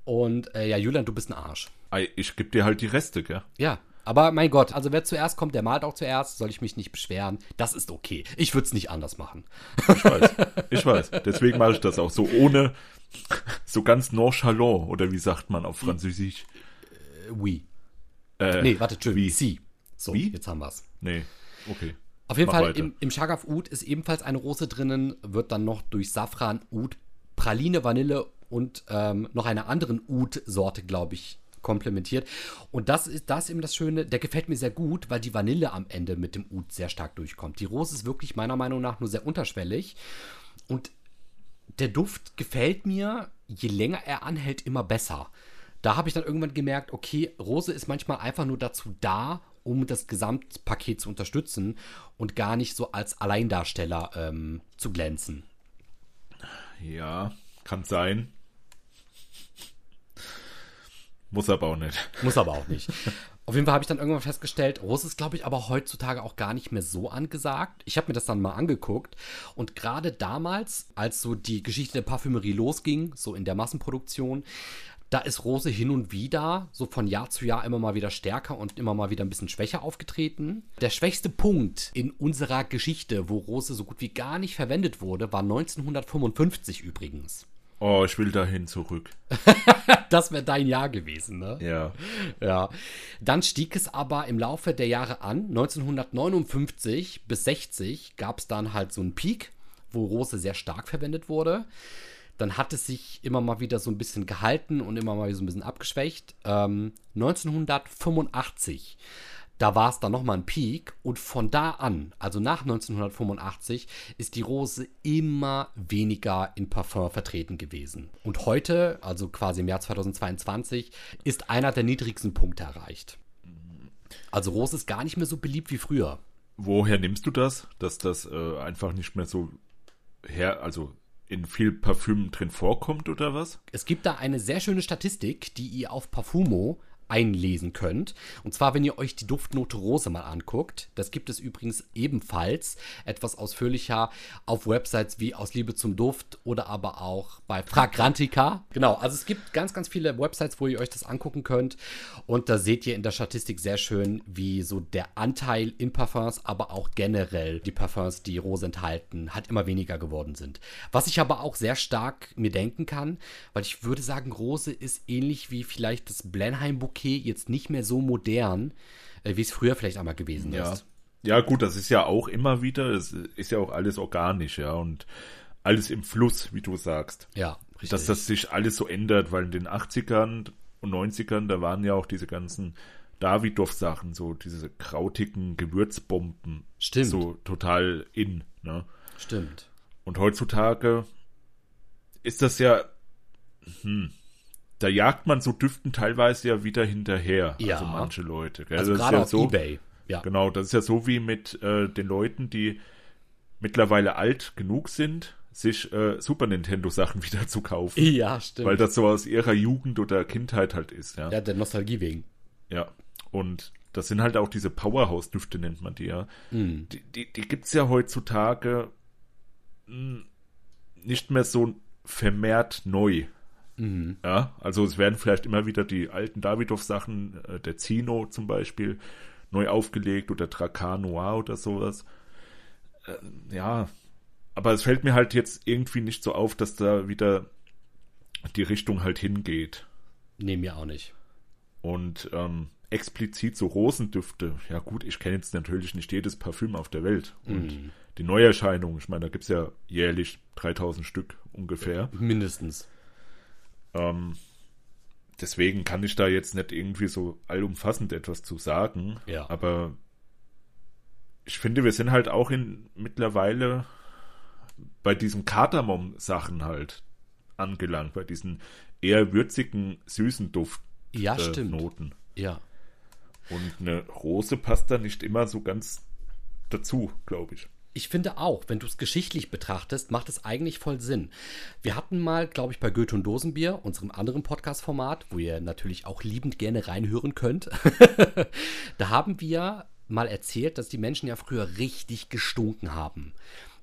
Und äh, ja, Julian, du bist ein Arsch. Ich gebe dir halt die Reste, gell? Ja, aber mein Gott, also wer zuerst kommt, der malt auch zuerst. Soll ich mich nicht beschweren? Das ist okay. Ich würde es nicht anders machen. Ich weiß. Ich weiß. Deswegen mache ich das auch so ohne, so ganz nonchalant. Oder wie sagt man auf Französisch? Äh, oui. Äh, nee, warte, Entschuldigung. Sie. So, Wie? jetzt haben wir's. Nee, okay. Auf jeden Mach Fall, im, im Shagaf Oud ist ebenfalls eine Rose drinnen, wird dann noch durch Safran, Oud, Praline, Vanille und ähm, noch einer anderen Oud-Sorte, glaube ich, komplementiert. Und das ist das ist eben das Schöne, der gefällt mir sehr gut, weil die Vanille am Ende mit dem Oud sehr stark durchkommt. Die Rose ist wirklich meiner Meinung nach nur sehr unterschwellig und der Duft gefällt mir, je länger er anhält, immer besser da habe ich dann irgendwann gemerkt, okay, Rose ist manchmal einfach nur dazu da, um das Gesamtpaket zu unterstützen und gar nicht so als Alleindarsteller ähm, zu glänzen. Ja, kann sein. Muss aber auch nicht. Muss aber auch nicht. Auf jeden Fall habe ich dann irgendwann festgestellt, Rose ist, glaube ich, aber heutzutage auch gar nicht mehr so angesagt. Ich habe mir das dann mal angeguckt und gerade damals, als so die Geschichte der Parfümerie losging, so in der Massenproduktion, da ist Rose hin und wieder, so von Jahr zu Jahr immer mal wieder stärker und immer mal wieder ein bisschen schwächer aufgetreten. Der schwächste Punkt in unserer Geschichte, wo Rose so gut wie gar nicht verwendet wurde, war 1955 übrigens. Oh, ich will dahin zurück. das wäre dein Jahr gewesen, ne? Ja. Ja. Dann stieg es aber im Laufe der Jahre an. 1959 bis 60 gab es dann halt so einen Peak, wo Rose sehr stark verwendet wurde. Dann hat es sich immer mal wieder so ein bisschen gehalten und immer mal so ein bisschen abgeschwächt. Ähm, 1985, da war es dann nochmal ein Peak und von da an, also nach 1985, ist die Rose immer weniger in Parfum vertreten gewesen. Und heute, also quasi im Jahr 2022, ist einer der niedrigsten Punkte erreicht. Also Rose ist gar nicht mehr so beliebt wie früher. Woher nimmst du das, dass das äh, einfach nicht mehr so her, also in viel Parfüm drin vorkommt oder was? Es gibt da eine sehr schöne Statistik, die ihr auf Parfumo einlesen könnt. Und zwar, wenn ihr euch die Duftnote Rose mal anguckt. Das gibt es übrigens ebenfalls etwas ausführlicher auf Websites wie Aus Liebe zum Duft oder aber auch bei Fragrantica. Genau, also es gibt ganz, ganz viele Websites, wo ihr euch das angucken könnt. Und da seht ihr in der Statistik sehr schön, wie so der Anteil in Parfums, aber auch generell die Parfums, die Rose enthalten, halt immer weniger geworden sind. Was ich aber auch sehr stark mir denken kann, weil ich würde sagen, Rose ist ähnlich wie vielleicht das Blenheim Bouquet okay, jetzt nicht mehr so modern, äh, wie es früher vielleicht einmal gewesen ja. ist. Ja, gut, das ist ja auch immer wieder, es ist ja auch alles organisch, ja, und alles im Fluss, wie du sagst. Ja, richtig. Dass das sich alles so ändert, weil in den 80ern und 90ern, da waren ja auch diese ganzen Davidoff-Sachen, so diese krautigen Gewürzbomben. Stimmt. So total in, ne? Stimmt. Und heutzutage ist das ja, hm, da jagt man so Düften teilweise ja wieder hinterher. Ja. Also manche Leute. Gell? Also das gerade ist ja auf so, Ebay. Ja. Genau, das ist ja so wie mit äh, den Leuten, die mittlerweile alt genug sind, sich äh, Super Nintendo Sachen wieder zu kaufen. Ja, stimmt. Weil das so aus ihrer Jugend oder Kindheit halt ist, ja. ja, der Nostalgie wegen. Ja. Und das sind halt auch diese Powerhouse-Düfte, nennt man die ja. Mhm. Die, die, die gibt's ja heutzutage mh, nicht mehr so vermehrt neu. Mhm. Ja, also es werden vielleicht immer wieder die alten Davidoff-Sachen, äh, der Zino zum Beispiel, neu aufgelegt oder Dracar Noir oder sowas. Äh, ja, aber es fällt mir halt jetzt irgendwie nicht so auf, dass da wieder die Richtung halt hingeht. Nee, mir auch nicht. Und ähm, explizit so Rosendüfte. Ja gut, ich kenne jetzt natürlich nicht jedes Parfüm auf der Welt. Und Mhm. die Neuerscheinungen, ich meine, da gibt's ja jährlich 3000 Stück ungefähr. Mindestens. Ähm, deswegen kann ich da jetzt nicht irgendwie so allumfassend etwas zu sagen. Ja. Aber ich finde, wir sind halt auch in mittlerweile bei diesen Kardamom-Sachen halt angelangt, bei diesen eher würzigen, süßen Duft Ja, äh, stimmt. Noten. Ja. Und eine Rose passt da nicht immer so ganz dazu, glaube ich. Ich finde auch, wenn du es geschichtlich betrachtest, macht es eigentlich voll Sinn. Wir hatten mal, glaube ich, bei Goethe und Dosenbier, unserem anderen Podcast-Format, wo ihr natürlich auch liebend gerne reinhören könnt, da haben wir mal erzählt, dass die Menschen ja früher richtig gestunken haben.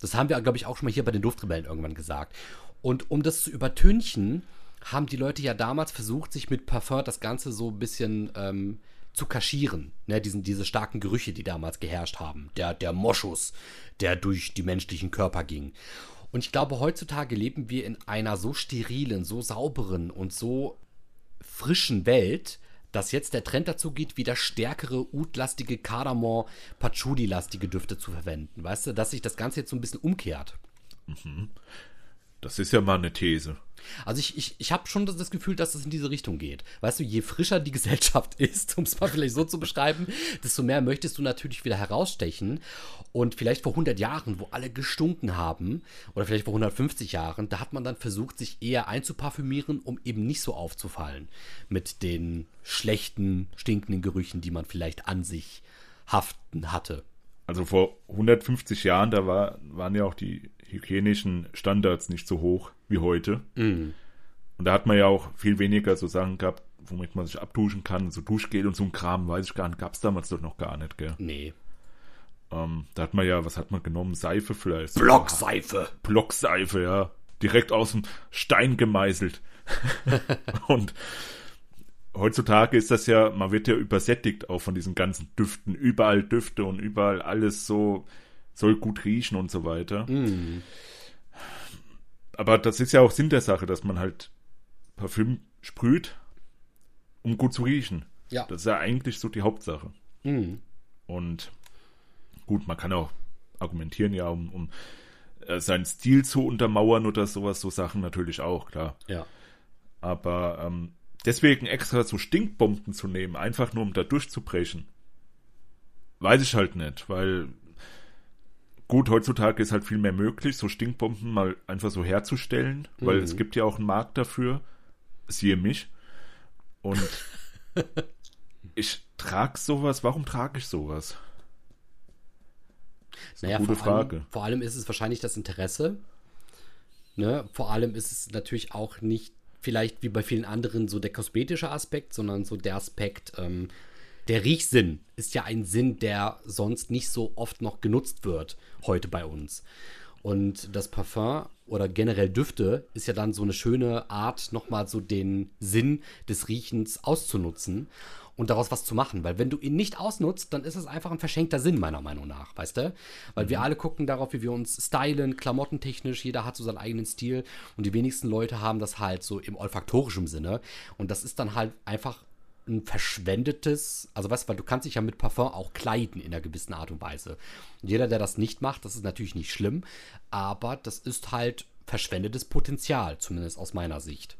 Das haben wir, glaube ich, auch schon mal hier bei den Duftrebellen irgendwann gesagt. Und um das zu übertünchen, haben die Leute ja damals versucht, sich mit Parfum das Ganze so ein bisschen ähm, zu kaschieren. Ne, diesen, diese starken Gerüche, die damals geherrscht haben. Der, der Moschus, der durch die menschlichen Körper ging. Und ich glaube, heutzutage leben wir in einer so sterilen, so sauberen und so frischen Welt, dass jetzt der Trend dazu geht, wieder stärkere, udlastige, Kardamom, Patchouli-lastige Düfte zu verwenden. Weißt du, dass sich das Ganze jetzt so ein bisschen umkehrt. Das ist ja mal eine These. Also ich, ich, ich habe schon das, Gefühl, dass es in diese Richtung geht. Weißt du, je frischer die Gesellschaft ist, um es mal vielleicht so zu beschreiben, desto mehr möchtest du natürlich wieder herausstechen. Und vielleicht vor 100 Jahren, wo alle gestunken haben, oder vielleicht vor 150 Jahren, da hat man dann versucht, sich eher einzuparfümieren, um eben nicht so aufzufallen mit den schlechten, stinkenden Gerüchen, die man vielleicht an sich haften hatte. Also vor 150 Jahren, da war, waren ja auch die hygienischen Standards nicht so hoch wie heute. Und da hat man ja auch viel weniger so Sachen gehabt, womit man sich abduschen kann. So Duschgel und so ein Kram, weiß ich gar nicht, gab es damals doch noch gar nicht, gell? Nee. Ähm, da hat man ja, was hat man genommen? Seife vielleicht. Blockseife. Blockseife, ja. Direkt aus dem Stein gemeißelt. und heutzutage ist das ja, man wird ja übersättigt auch von diesen ganzen Düften. Überall Düfte und überall alles so, soll gut riechen und so weiter. Mm. Aber das ist ja auch Sinn der Sache, dass man halt Parfüm sprüht, um gut zu riechen. Ja. Das ist ja eigentlich so die Hauptsache. Mm. Und gut, man kann auch argumentieren, ja, um, um äh, seinen Stil zu untermauern oder sowas, so Sachen natürlich auch, klar. Ja. Aber ähm, deswegen extra so Stinkbomben zu nehmen, einfach nur um da durchzubrechen, weiß ich halt nicht, weil gut, heutzutage ist halt viel mehr möglich, so Stinkbomben mal einfach so herzustellen, mhm. weil es gibt ja auch einen Markt dafür, siehe mich. Und ich trage sowas, warum trage ich sowas? Das ist naja, eine gute vor Frage. Allem, vor allem ist es wahrscheinlich das Interesse. Ne? Vor allem ist es natürlich auch nicht vielleicht wie bei vielen anderen so der kosmetische Aspekt, sondern so der Aspekt, ähm, der Riechsinn ist ja ein Sinn, der sonst nicht so oft noch genutzt wird heute bei uns. Und das Parfum oder generell Düfte ist ja dann so eine schöne Art, nochmal so den Sinn des Riechens auszunutzen und daraus was zu machen. Weil wenn du ihn nicht ausnutzt, dann ist es einfach ein verschenkter Sinn, meiner Meinung nach, weißt du? Weil mhm. wir alle gucken darauf, wie wir uns stylen, klamottentechnisch, jeder hat so seinen eigenen Stil und die wenigsten Leute haben das halt so im olfaktorischen Sinne. Und das ist dann halt einfach ein verschwendetes, also weißt du, weil du kannst dich ja mit Parfum auch kleiden in einer gewissen Art und Weise. Und jeder, der das nicht macht, das ist natürlich nicht schlimm, aber das ist halt verschwendetes Potenzial, zumindest aus meiner Sicht.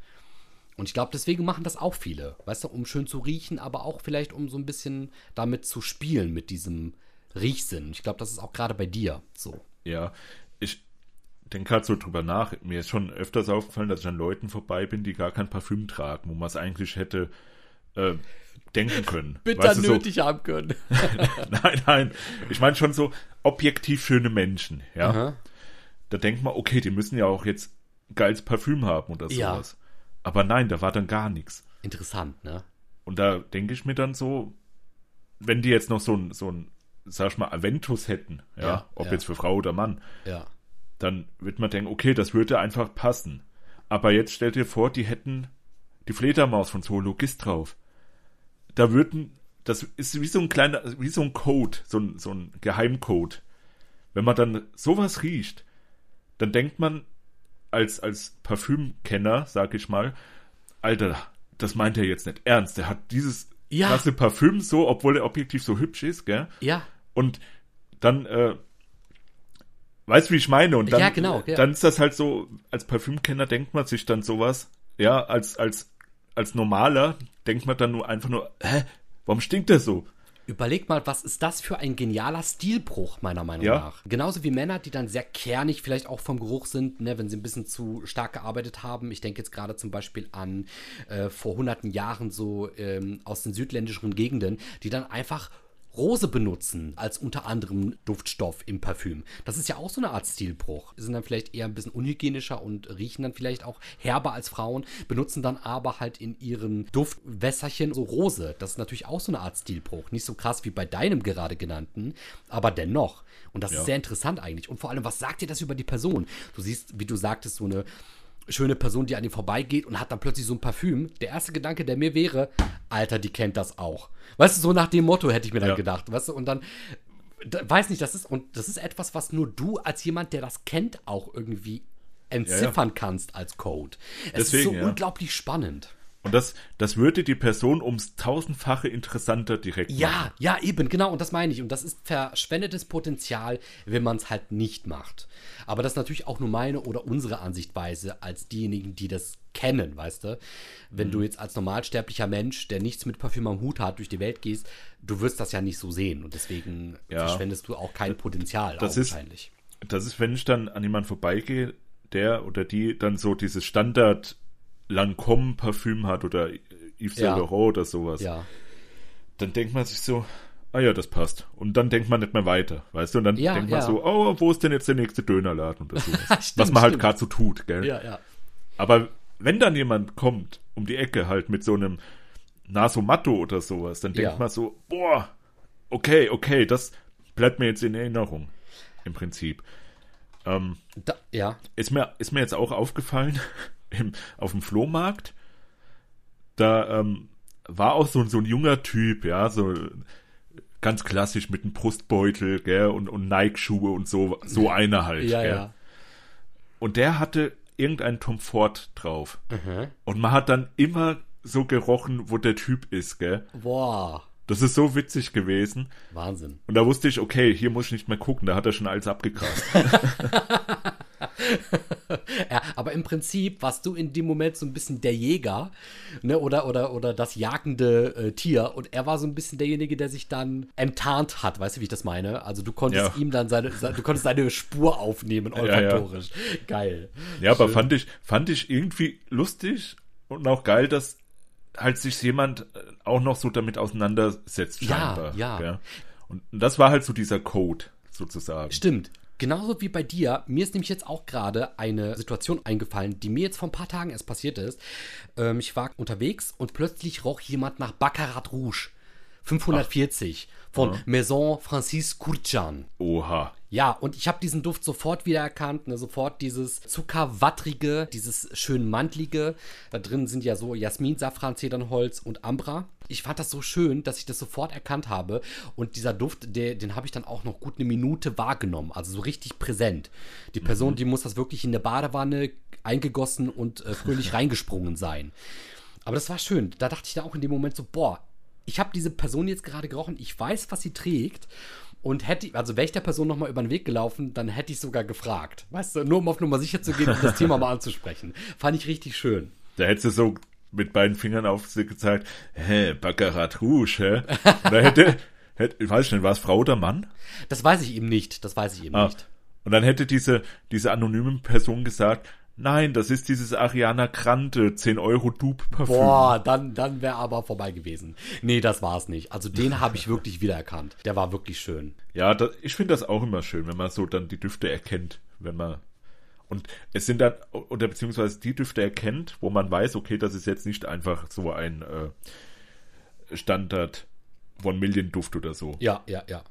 Und ich glaube, deswegen machen das auch viele, weißt du, um schön zu riechen, aber auch vielleicht um so ein bisschen damit zu spielen mit diesem Riechsinn. Ich glaube, das ist auch gerade bei dir so. Ja, ich denke gerade so drüber nach. Mir ist schon öfters aufgefallen, dass ich an Leuten vorbei bin, die gar kein Parfüm tragen, wo man es eigentlich hätte äh, denken können. Bitter weißt du, nötig so, haben können. nein, nein. Ich meine schon so objektiv schöne Menschen, ja. Aha. Da denkt man, okay, die müssen ja auch jetzt geiles Parfüm haben oder sowas. Ja. Aber nein, da war dann gar nichts. Interessant, ne? Und da denke ich mir dann so, wenn die jetzt noch so ein, so ein, sag ich mal, Aventus hätten, ja, ja ob ja. jetzt für Frau oder Mann, ja. dann wird man denken, okay, das würde einfach passen. Aber jetzt stell dir vor, die hätten die Fledermaus von Zoologist drauf da würden, das ist wie so ein kleiner, wie so ein Code, so ein, so ein Geheimcode. Wenn man dann sowas riecht, dann denkt man als, als Parfümkenner, sag ich mal, Alter, das meint er jetzt nicht ernst. Der hat dieses ja. krasse Parfüm so, obwohl er objektiv so hübsch ist, gell? Ja. Und dann, äh, weißt du, wie ich meine? Und dann, ja, genau, ja. dann ist das halt so, als Parfümkenner denkt man sich dann sowas, ja, als, als als Normaler denkt man dann nur einfach nur, hä, warum stinkt der so? Überleg mal, was ist das für ein genialer Stilbruch, meiner Meinung ja. nach. Genauso wie Männer, die dann sehr kernig vielleicht auch vom Geruch sind, ne, wenn sie ein bisschen zu stark gearbeitet haben. Ich denke jetzt gerade zum Beispiel an äh, vor hunderten Jahren so ähm, aus den südländischen Gegenden, die dann einfach Rose benutzen als unter anderem Duftstoff im Parfüm. Das ist ja auch so eine Art Stilbruch. Sind dann vielleicht eher ein bisschen unhygienischer und riechen dann vielleicht auch herber als Frauen, benutzen dann aber halt in ihren Duftwässerchen so Rose. Das ist natürlich auch so eine Art Stilbruch. Nicht so krass wie bei deinem gerade genannten, aber dennoch. Und das ja. ist sehr interessant eigentlich. Und vor allem, was sagt dir das über die Person? Du siehst, wie du sagtest, so eine schöne Person, die an ihm vorbeigeht und hat dann plötzlich so ein Parfüm. Der erste Gedanke, der mir wäre, Alter, die kennt das auch. Weißt du, so nach dem Motto hätte ich mir dann ja. gedacht, weißt du, und dann weiß nicht, das ist und das ist etwas, was nur du als jemand, der das kennt, auch irgendwie entziffern ja, ja. kannst als Code. Es Deswegen, ist so unglaublich spannend. Und das, das würde die Person ums tausendfache interessanter direkt machen. Ja, ja, eben, genau. Und das meine ich. Und das ist verschwendetes Potenzial, wenn man es halt nicht macht. Aber das ist natürlich auch nur meine oder unsere Ansichtweise als diejenigen, die das kennen, weißt du? Wenn mhm. du jetzt als normalsterblicher Mensch, der nichts mit Parfüm am Hut hat, durch die Welt gehst, du wirst das ja nicht so sehen. Und deswegen ja. verschwendest du auch kein Potenzial, das wahrscheinlich. Ist, das ist, wenn ich dann an jemanden vorbeigehe, der oder die dann so dieses Standard Lancôme Parfüm hat oder Yves Saint Laurent oder sowas, ja. dann denkt man sich so, ah ja, das passt. Und dann denkt man nicht mehr weiter, weißt du? Und dann ja, denkt man ja. so, oh, wo ist denn jetzt der nächste Dönerladen oder sowas? stimmt, Was man halt gerade so tut, gell? Ja, ja. Aber wenn dann jemand kommt um die Ecke halt mit so einem Nasomatto oder sowas, dann denkt man so, boah, okay, okay, das bleibt mir jetzt in Erinnerung. Im Prinzip. Ähm, da, ja. Ist mir, ist mir jetzt auch aufgefallen, im, auf dem Flohmarkt. Da ähm, war auch so, so ein junger Typ, ja, so ganz klassisch mit einem Brustbeutel, gell, und, und Nike-Schuhe und so, so einer halt, ja. Ja. Und der hatte irgendeinen Tom Ford drauf. Mhm. Und man hat dann immer so gerochen, wo der Typ ist, gell. Boah. Das ist so witzig gewesen. Wahnsinn. Und da wusste ich, okay, hier muss ich nicht mehr gucken, da hat er schon alles abgegrast. ja, aber im Prinzip warst du in dem Moment so ein bisschen der Jäger, ne, oder, oder, oder das jagende äh, Tier. Und er war so ein bisschen derjenige, der sich dann enttarnt hat. Weißt du, wie ich das meine? Also du konntest Ja. ihm dann seine, du konntest seine Spur aufnehmen, olfaktorisch. Geil. Ja, aber fand ich, fand ich irgendwie lustig und auch geil, dass halt sich jemand äh, auch noch so damit auseinandersetzt, Ja, scheinbar. ja. gell? Und das war halt so dieser Code, sozusagen. Stimmt. Genauso wie bei dir. Mir ist nämlich jetzt auch gerade eine Situation eingefallen, die mir jetzt vor ein paar Tagen erst passiert ist. Ähm, ich war unterwegs und plötzlich roch jemand nach Baccarat Rouge. 540 von Maison Francis Kurchan. Oha. Ja, und ich habe diesen Duft sofort wiedererkannt, ne, sofort dieses zuckerwattrige, dieses schön mantlige. Da drin sind ja so Jasmin, Safran, Zedernholz und Ambra. Ich fand das so schön, dass ich das sofort erkannt habe. Und dieser Duft, der, den habe ich dann auch noch gut eine Minute wahrgenommen. Also so richtig präsent. Die Person, die muss das wirklich in der Badewanne eingegossen und äh, fröhlich reingesprungen sein. Aber das war schön. Da dachte ich da auch in dem Moment so, boah, ich habe diese Person jetzt gerade gerochen, ich weiß, was sie trägt. Und hätte, also wäre ich der Person nochmal über den Weg gelaufen, dann hätte ich sogar gefragt. Weißt du, nur um auf Nummer sicher zu gehen und das Thema mal anzusprechen. Fand ich richtig schön. Da hättest du so mit beiden Fingern auf sie gezeigt, hä, Baccarat Rouge, hä? Und da hätte, hätte, ich weiß nicht, war es Frau oder Mann? Das weiß ich eben nicht. Das weiß ich eben Ah. nicht. Und dann hätte diese, diese anonyme Person gesagt, nein, das ist dieses Ariana Grande 10 Euro Dupe Parfüm. Boah, dann, dann wäre aber vorbei gewesen. Nee, das war es nicht. Also den habe ich wirklich wiedererkannt. Der war wirklich schön. Ja, das, ich finde das auch immer schön, wenn man so dann die Düfte erkennt, wenn man und es sind dann oder beziehungsweise die Düfte erkennt, wo man weiß, okay, das ist jetzt nicht einfach so ein äh, Standard One Million Duft oder so. Ja, ja, ja.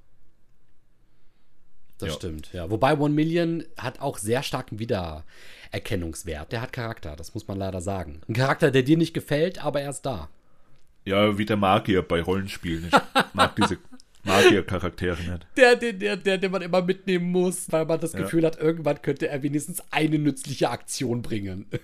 Das Ja. stimmt, ja. Wobei One Million hat auch sehr starken Wiedererkennungswert. Der hat Charakter, das muss man leider sagen. Ein Charakter, der dir nicht gefällt, aber er ist da. Ja, wie der Magier bei Rollenspielen. Ich mag diese Magier-Charaktere nicht. Der, der, der, der, den man immer mitnehmen muss, weil man das Ja. Gefühl hat, irgendwann könnte er wenigstens eine nützliche Aktion bringen.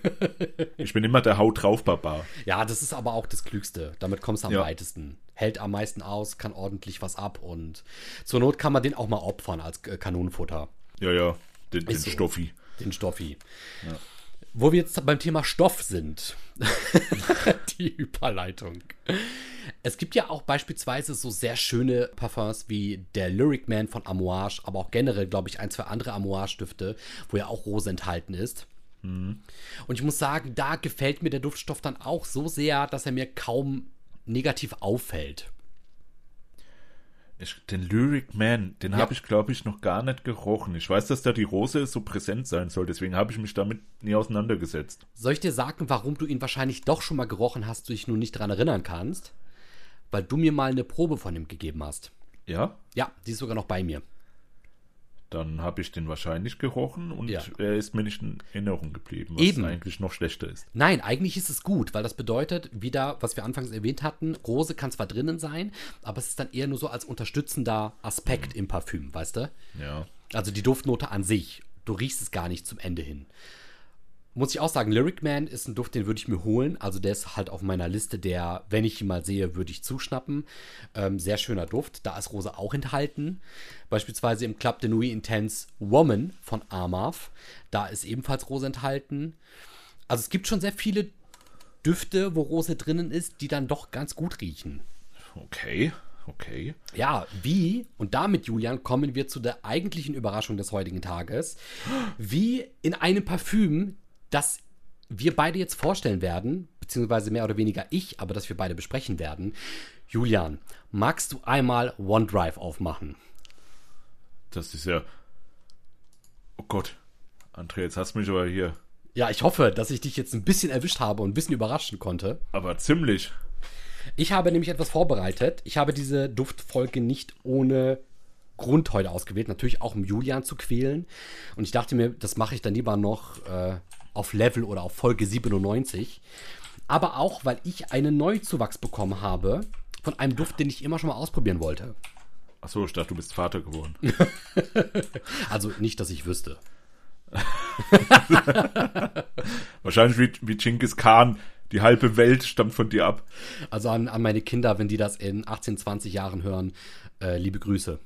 Ich bin immer der Haut drauf Barbar. ja, das ist aber auch das Klügste. Damit kommst du am Ja. weitesten. Hält am meisten aus, kann ordentlich was ab und zur Not kann man den auch mal opfern als Kanonenfutter. Ja, ja, den, den so. Stoffi. Den Stoffi. Wo wir jetzt beim Thema Stoff sind. Die Überleitung. Es gibt ja auch beispielsweise so sehr schöne Parfums wie der Lyric Man von Amouage, aber auch generell, glaube ich, ein, zwei andere Amouage-Düfte, wo ja auch Rose enthalten ist. Und ich muss sagen, da gefällt mir der Duftstoff dann auch so sehr, dass er mir kaum negativ auffällt. Ich, den Lyric Man, den Ja. habe ich, glaube ich, noch gar nicht gerochen. Ich weiß, dass da die Rose so präsent sein soll, deswegen habe ich mich damit nie auseinandergesetzt. Soll ich dir sagen, warum du ihn wahrscheinlich doch schon mal gerochen hast, du dich nur nicht dran erinnern kannst? Weil du mir mal eine Probe von ihm gegeben hast. Ja, Ja, die ist sogar noch bei mir. Dann habe ich den wahrscheinlich gerochen und Ja. er ist mir nicht in Erinnerung geblieben, was Eben. eigentlich noch schlechter ist. Nein, eigentlich ist es gut, weil das bedeutet, wieder, was wir anfangs erwähnt hatten, Rose kann zwar drinnen sein, aber es ist dann eher nur so als unterstützender Aspekt im Parfüm, weißt du? Ja. Also die Duftnote an sich. Du riechst es gar nicht zum Ende hin. Muss ich auch sagen, Lyric Man ist ein Duft, den würde ich mir holen. Also der ist halt auf meiner Liste, der, wenn ich ihn mal sehe, würde ich zuschnappen. Ähm, sehr schöner Duft. Da ist Rose auch enthalten. Beispielsweise im Club de Nuit Intense Woman von Armav. Da ist ebenfalls Rose enthalten. Also es gibt schon sehr viele Düfte, wo Rose drinnen ist, die dann doch ganz gut riechen. Okay, okay. Ja, wie, und damit, Julian, kommen wir zu der eigentlichen Überraschung des heutigen Tages, wie in einem Parfüm, das wir beide jetzt vorstellen werden, beziehungsweise mehr oder weniger ich, aber das wir beide besprechen werden. Julian, magst du einmal OneDrive aufmachen? Das ist ja. Oh Gott. André, jetzt hast du mich aber hier. Ja, ich hoffe, dass ich dich jetzt ein bisschen erwischt habe und ein bisschen überraschen konnte. Aber ziemlich. Ich habe nämlich etwas vorbereitet. Ich habe diese Duftfolge nicht ohne Grund heute ausgewählt, natürlich auch um Julian zu quälen. Und ich dachte mir, das mache ich dann lieber noch äh, auf Level oder auf Folge 97. Aber auch, weil ich einen Neuzuwachs bekommen habe von einem Duft, den ich immer schon mal ausprobieren wollte. Achso, ich dachte, du bist Vater geworden. Also nicht, dass ich wüsste. Wahrscheinlich wie, wie Genghis Khan. Die halbe Welt stammt von dir ab. Also an, an meine Kinder, wenn die das in 18, 20 Jahren hören, äh, liebe Grüße.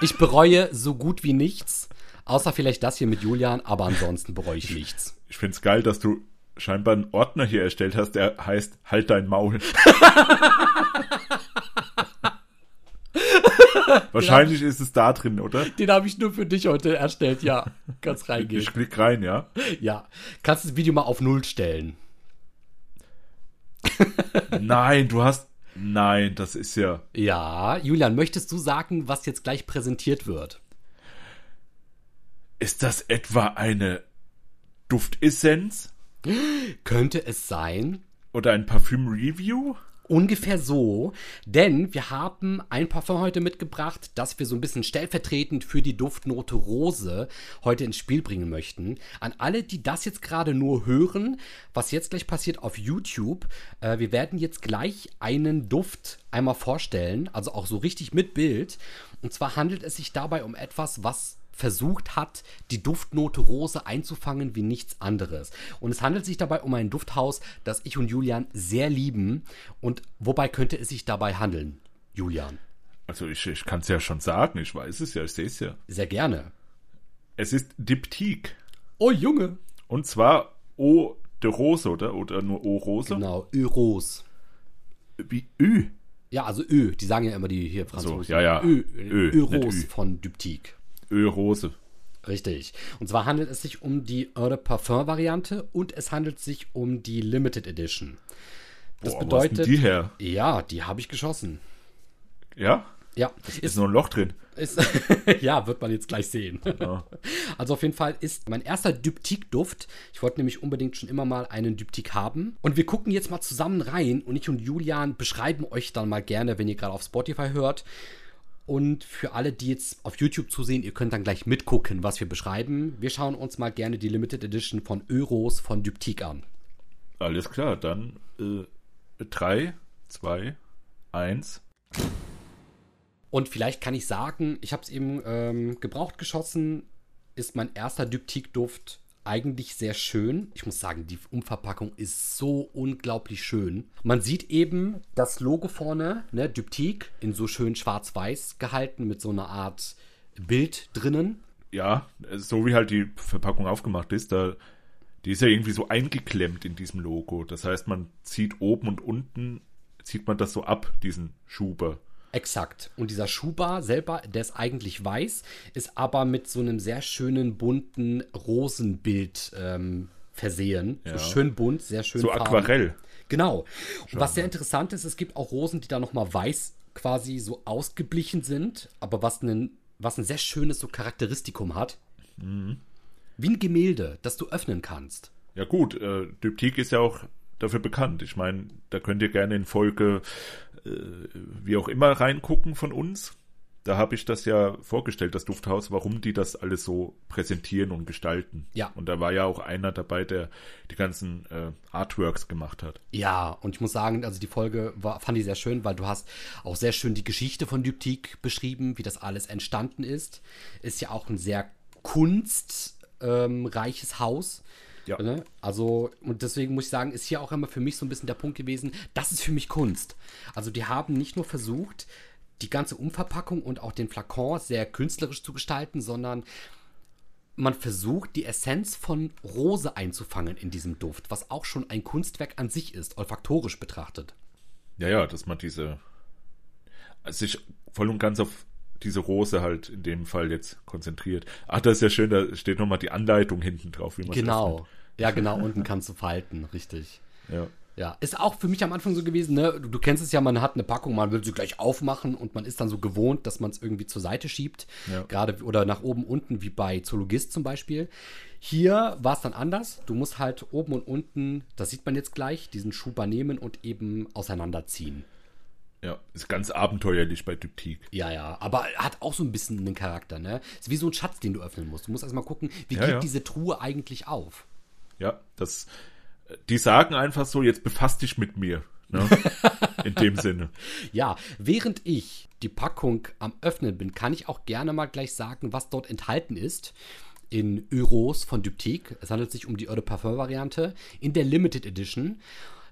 Ich bereue so gut wie nichts, Außer vielleicht das hier mit Julian, aber ansonsten bereue ich nichts. Ich find's geil, dass du scheinbar einen Ordner hier erstellt hast, der heißt Halt dein Maul. Wahrscheinlich ist es da drin, oder? Den habe ich nur für dich heute erstellt, ja. Kannst reingehen. Ich klick rein, ja. Ja. Kannst das Video mal auf Null stellen. Nein, du hast. Nein, das ist ja. Ja, Julian, möchtest du sagen, was jetzt gleich präsentiert wird? Ist das etwa eine Duftessenz? Könnte es sein? Oder ein Parfüm-Review? Ungefähr so, denn wir haben ein Parfum heute mitgebracht, das wir so ein bisschen stellvertretend für die Duftnote Rose heute ins Spiel bringen möchten. An alle, die das jetzt gerade nur hören, was jetzt gleich passiert auf YouTube, äh, wir werden jetzt gleich einen Duft einmal vorstellen, also auch so richtig mit Bild. Und zwar handelt es sich dabei um etwas, was versucht hat, die Duftnote Rose einzufangen wie nichts anderes. Und es handelt sich dabei um ein Dufthaus, das ich und Julian sehr lieben. Und wobei könnte es sich dabei handeln, Julian? Also ich, ich kann es ja schon sagen, ich weiß es ja, ich sehe es ja. Sehr gerne. Es ist Diptyque. Oh Junge. Und zwar Eau de Rose, oder? Oder nur Eau Rose? Genau, Eau Rose. Wie Ö. Ja, also Ö, die sagen ja immer die hier So, Franzosen. ja, ja. Ö, Ö, Ö, nicht Rose von Diptyque. Ö Rose. Richtig. Und zwar handelt es sich um die Eau de Parfum Variante und es handelt sich um die Limited Edition. Das Boah, wo bedeutet. die her? Ja, die habe ich geschossen. Ja? Ja, Ist noch ein Loch drin. Ist, ja, wird man jetzt gleich sehen. Ja. Also auf jeden Fall ist mein erster Diptyque-Duft. Ich wollte nämlich unbedingt schon immer mal einen Diptyque haben. Und wir gucken jetzt mal zusammen rein und ich und Julian beschreiben euch dann mal gerne, wenn ihr gerade auf Spotify hört. Und für alle, die jetzt auf YouTube zusehen, ihr könnt dann gleich mitgucken, was wir beschreiben. Wir schauen uns mal gerne die Limited Edition von Euros von Diptyque an. Alles klar, dann 3, 2, 1. Und vielleicht kann ich sagen, ich habe es eben ähm, gebraucht geschossen, ist mein erster Diptyque-Duft eigentlich sehr schön. Ich muss sagen, die Umverpackung ist so unglaublich schön. Man sieht eben das Logo vorne, ne, Diptyque, in so schön schwarz-weiß gehalten mit so einer Art Bild drinnen. Ja, so wie halt die Verpackung aufgemacht ist, da, die ist ja irgendwie so eingeklemmt in diesem Logo. Das heißt, man zieht oben und unten, zieht man das so ab, diesen Schuber. Exakt. Und dieser Schuhbar selber, der ist eigentlich weiß, ist aber mit so einem sehr schönen bunten Rosenbild ähm, versehen. Ja. So schön bunt, sehr schön So farben. Aquarell. Genau. Und was sehr interessant ist, es gibt auch Rosen, die da nochmal weiß quasi so ausgeblichen sind, aber was, einen, was ein sehr schönes so Charakteristikum hat. Mhm. Wie ein Gemälde, das du öffnen kannst. Ja gut, äh, Diptyque ist ja auch dafür bekannt. Ich meine, da könnt ihr gerne in Folge äh, wie auch immer reingucken von uns. Da habe ich das ja vorgestellt, das Dufthaus, warum die das alles so präsentieren und gestalten. Ja. Und da war ja auch einer dabei, der die ganzen äh, Artworks gemacht hat. Ja, und ich muss sagen, also die Folge war, fand ich sehr schön, weil du hast auch sehr schön die Geschichte von Diptyque beschrieben, wie das alles entstanden ist. Ist ja auch ein sehr kunstreiches Haus. Ja. Ne? Also, und deswegen muss ich sagen, ist hier auch immer für mich so ein bisschen der Punkt gewesen, das ist für mich Kunst. Also, die haben nicht nur versucht, die ganze Umverpackung und auch den Flakon sehr künstlerisch zu gestalten, sondern man versucht, die Essenz von Rose einzufangen in diesem Duft, was auch schon ein Kunstwerk an sich ist, olfaktorisch betrachtet. Ja, ja, dass man diese sich voll und ganz auf diese Rose halt in dem Fall jetzt konzentriert. Ach, das ist ja schön, da steht nochmal die Anleitung hinten drauf, wie man Genau. Ja, genau, unten kannst du falten, richtig. Ja. Ja, ist auch für mich am Anfang so gewesen, ne? Du, du kennst es ja, man hat eine Packung, man will sie gleich aufmachen und man ist dann so gewohnt, dass man es irgendwie zur Seite schiebt. Ja. Gerade oder nach oben, unten, wie bei Zoologist zum Beispiel. Hier war es dann anders. Du musst halt oben und unten, das sieht man jetzt gleich, diesen Schuber nehmen und eben auseinanderziehen. Ja, ist ganz abenteuerlich bei Diptyque. Ja, ja, aber hat auch so ein bisschen einen Charakter, ne? Ist wie so ein Schatz, den du öffnen musst. Du musst erstmal gucken, wie Ja, geht ja. diese Truhe eigentlich auf? Ja, das, die sagen einfach so, jetzt befass dich mit mir. Ne? In dem Sinne. Ja, während ich die Packung am Öffnen bin, kann ich auch gerne mal gleich sagen, was dort enthalten ist. In Euros von Diptyque. Es handelt sich um die Eau de Parfum Variante. In der Limited Edition.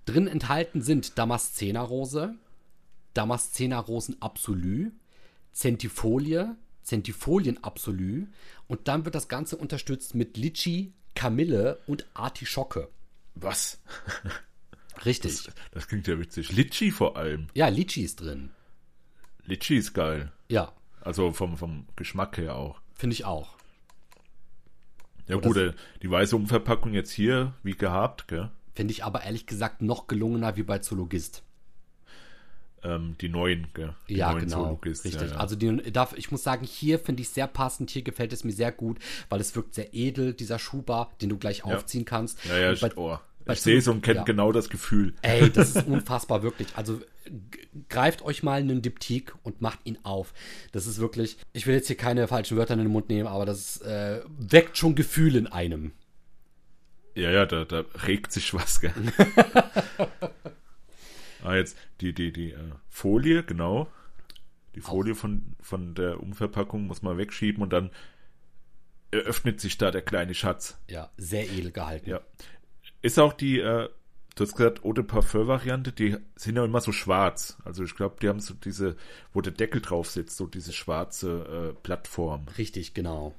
Drin enthalten sind Damaszener Rose, Damaszener Rosen Absolu, Centifolie, Centifolien Absolu und dann wird das Ganze unterstützt mit Litchi, Kamille und Artischocke. Was? Richtig. Das, das klingt ja witzig. Litchi vor allem. ja, Litchi ist drin. Litchi ist geil. Ja, Also vom, vom Geschmack her auch. finde ich auch. Ja Oder gut, äh, die weiße Umverpackung jetzt hier, wie gehabt, gell? Finde ich aber ehrlich gesagt noch gelungener wie bei Zoologist. Ähm, die neuen, gell? Die ja, neuen genau. Richtig. Ja, ja. Also die, darf, ich muss sagen, hier finde ich sehr passend. Hier gefällt es mir sehr gut, weil es wirkt sehr edel, dieser Schuhbar, den du gleich aufziehen kannst. ja, ja, bei- oh. Ich sehe es und kenne genau das Gefühl. Ey, das ist unfassbar, wirklich. Also greift euch mal einen Diptyk und macht ihn auf. Das ist wirklich, ich will jetzt hier keine falschen Wörter in den Mund nehmen, aber das äh, weckt schon Gefühl in einem. Ja, ja, da, da regt sich was, gell? ah, jetzt die, die, die äh, Folie, genau. Die Folie von, von der Umverpackung muss man wegschieben und dann eröffnet sich da der kleine Schatz. Ja, sehr edel gehalten. Ja. Ist auch die, äh, du hast gesagt, Eau de Parfum-Variante, die sind ja immer so schwarz. Also ich glaube, die haben so diese, wo der Deckel drauf sitzt, so diese schwarze äh, Plattform. Richtig, genau.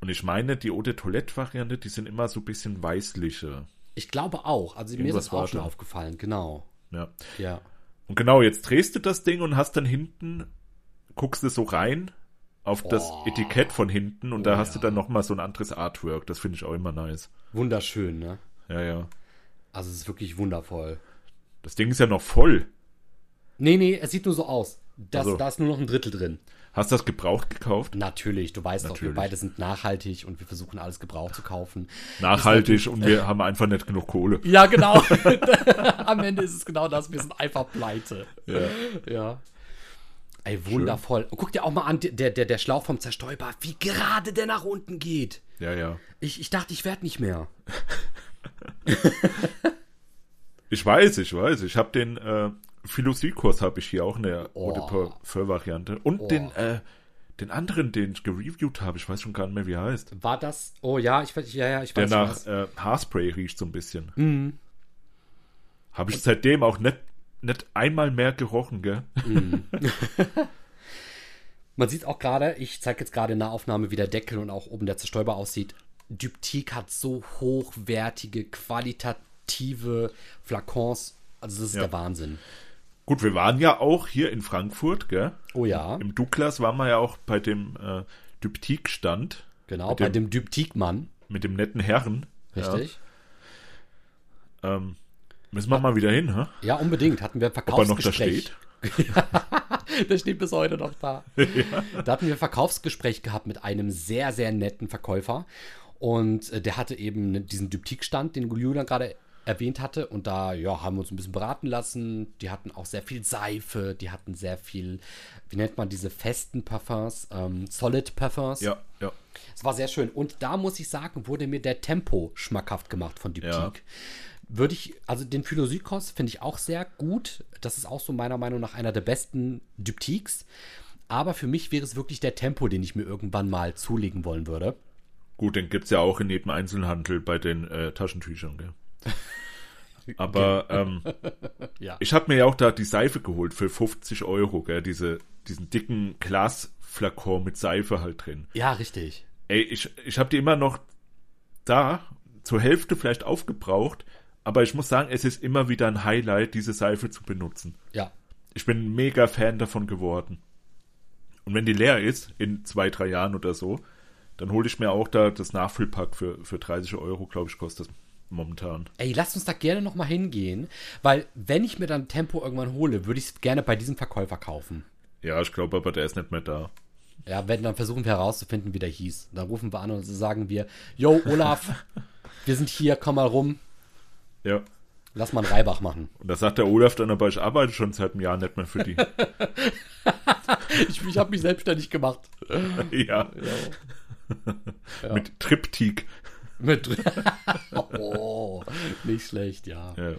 Und ich meine, die Eau de Toilette-Variante, die sind immer so ein bisschen weißliche. Ich glaube auch. Also mir ist Irgendwas das auch schon da. aufgefallen, genau. Ja. Ja. Und genau, jetzt drehst du das Ding und hast dann hinten, guckst du so rein auf das Oh. Etikett von hinten und Oh, da hast ja. du dann nochmal so ein anderes Artwork. Das finde ich auch immer nice. Wunderschön, ne? Ja, ja. Also es ist wirklich wundervoll. Das Ding ist ja noch voll. Nee, nee, es sieht nur so aus. Das, Also. Da ist nur noch ein Drittel drin. Hast du das gebraucht gekauft? Natürlich, du weißt doch, wir Natürlich. beide sind nachhaltig und wir versuchen alles gebraucht zu kaufen. Nachhaltig und wir haben einfach nicht genug Kohle. Ja, genau. Am Ende ist es genau das. Wir sind einfach pleite. Ja. Ja. Ey, wundervoll. Und guck dir auch mal an, der, der, der Schlauch vom Zerstäuber, wie gerade der nach unten geht. Ja, ja. Ich, ich dachte, ich werde nicht mehr. Ich weiß, ich weiß. Ich habe den äh, Philosophiekurs habe ich hier auch in der Oh. Eau de Parfum-Variante. Und den, äh, den anderen, den ich gereviewt habe, ich weiß schon gar nicht mehr, wie er heißt. War das? Oh ja, ich weiß, ja, ja, ich Der weiß nach was. äh, Haarspray riecht so ein bisschen. Mhm. Habe ich seitdem auch nicht, nicht einmal mehr gerochen, gell? Man sieht auch gerade, ich zeige jetzt gerade in der Aufnahme, wie der Deckel und auch oben der Zerstäuber aussieht. Dyptyk hat so hochwertige, qualitative Flakons. Also das ist Ja. der Wahnsinn. Gut, wir waren ja auch hier in Frankfurt, gell? Oh ja, Im Douglas waren wir ja auch bei dem äh, Dyptik-Stand genau, bei dem- dem Dyptyk-Mann. mit dem netten Herren. Richtig? Ja, ähm, müssen wir mal wieder hin, hä? Ja, unbedingt. Hatten wir ein Ob er noch da Verkaufsgespräch. steht. Der steht bis heute noch da. Da hatten wir ein Verkaufsgespräch gehabt mit einem sehr, sehr netten Verkäufer. Und äh, der hatte eben diesen Dyptik-Stand, den Julian gerade erwähnt hatte. Und da ja, haben wir uns ein bisschen beraten lassen. Die hatten auch sehr viel Seife, die hatten sehr viel, wie nennt man diese festen Parfums? Ähm, Solid Parfums. Ja, ja. Es war sehr schön. Und da muss ich sagen, wurde mir der Tempo schmackhaft gemacht von Diptyque. Ja. Würde ich, also den Philosykos finde ich auch sehr gut. Das ist auch so meiner Meinung nach einer der besten Diptyques. Aber für mich wäre es wirklich der Tempo, den ich mir irgendwann mal zulegen wollen würde. Gut, den gibt's ja auch in jedem Einzelhandel bei den äh, Taschentüchern, gell? Aber ähm, Ja. ich habe mir ja auch da die Seife geholt für 50 Euro, gell? Diese, diesen dicken Glasflakon mit Seife halt drin. Ja, richtig. Ey, ich, ich habe die immer noch da, zur Hälfte vielleicht aufgebraucht, aber ich muss sagen, es ist immer wieder ein Highlight, diese Seife zu benutzen. Ja. Ich bin ein mega Fan davon geworden. Und wenn die leer ist, in zwei, drei Jahren oder so, dann hole ich mir auch da das Nachfüllpack für, für 30 Euro, glaube ich, kostet das momentan. Ey, lasst uns da gerne nochmal hingehen, weil wenn ich mir dann Tempo irgendwann hole, würde ich es gerne bei diesem Verkäufer kaufen. Ja, ich glaube aber, der ist nicht mehr da. Ja, wenn, dann versuchen wir herauszufinden, wie der hieß. Dann rufen wir an und sagen wir, yo, Olaf, wir sind hier, komm mal rum, Ja. lass mal einen Reibach machen. Und da sagt der Olaf dann aber, ich arbeite schon seit einem Jahr nicht mehr für die. Ich, ich habe mich selbstständig gemacht. ja. Mit Triptyk. Mit oh, nicht schlecht, ja. Ja.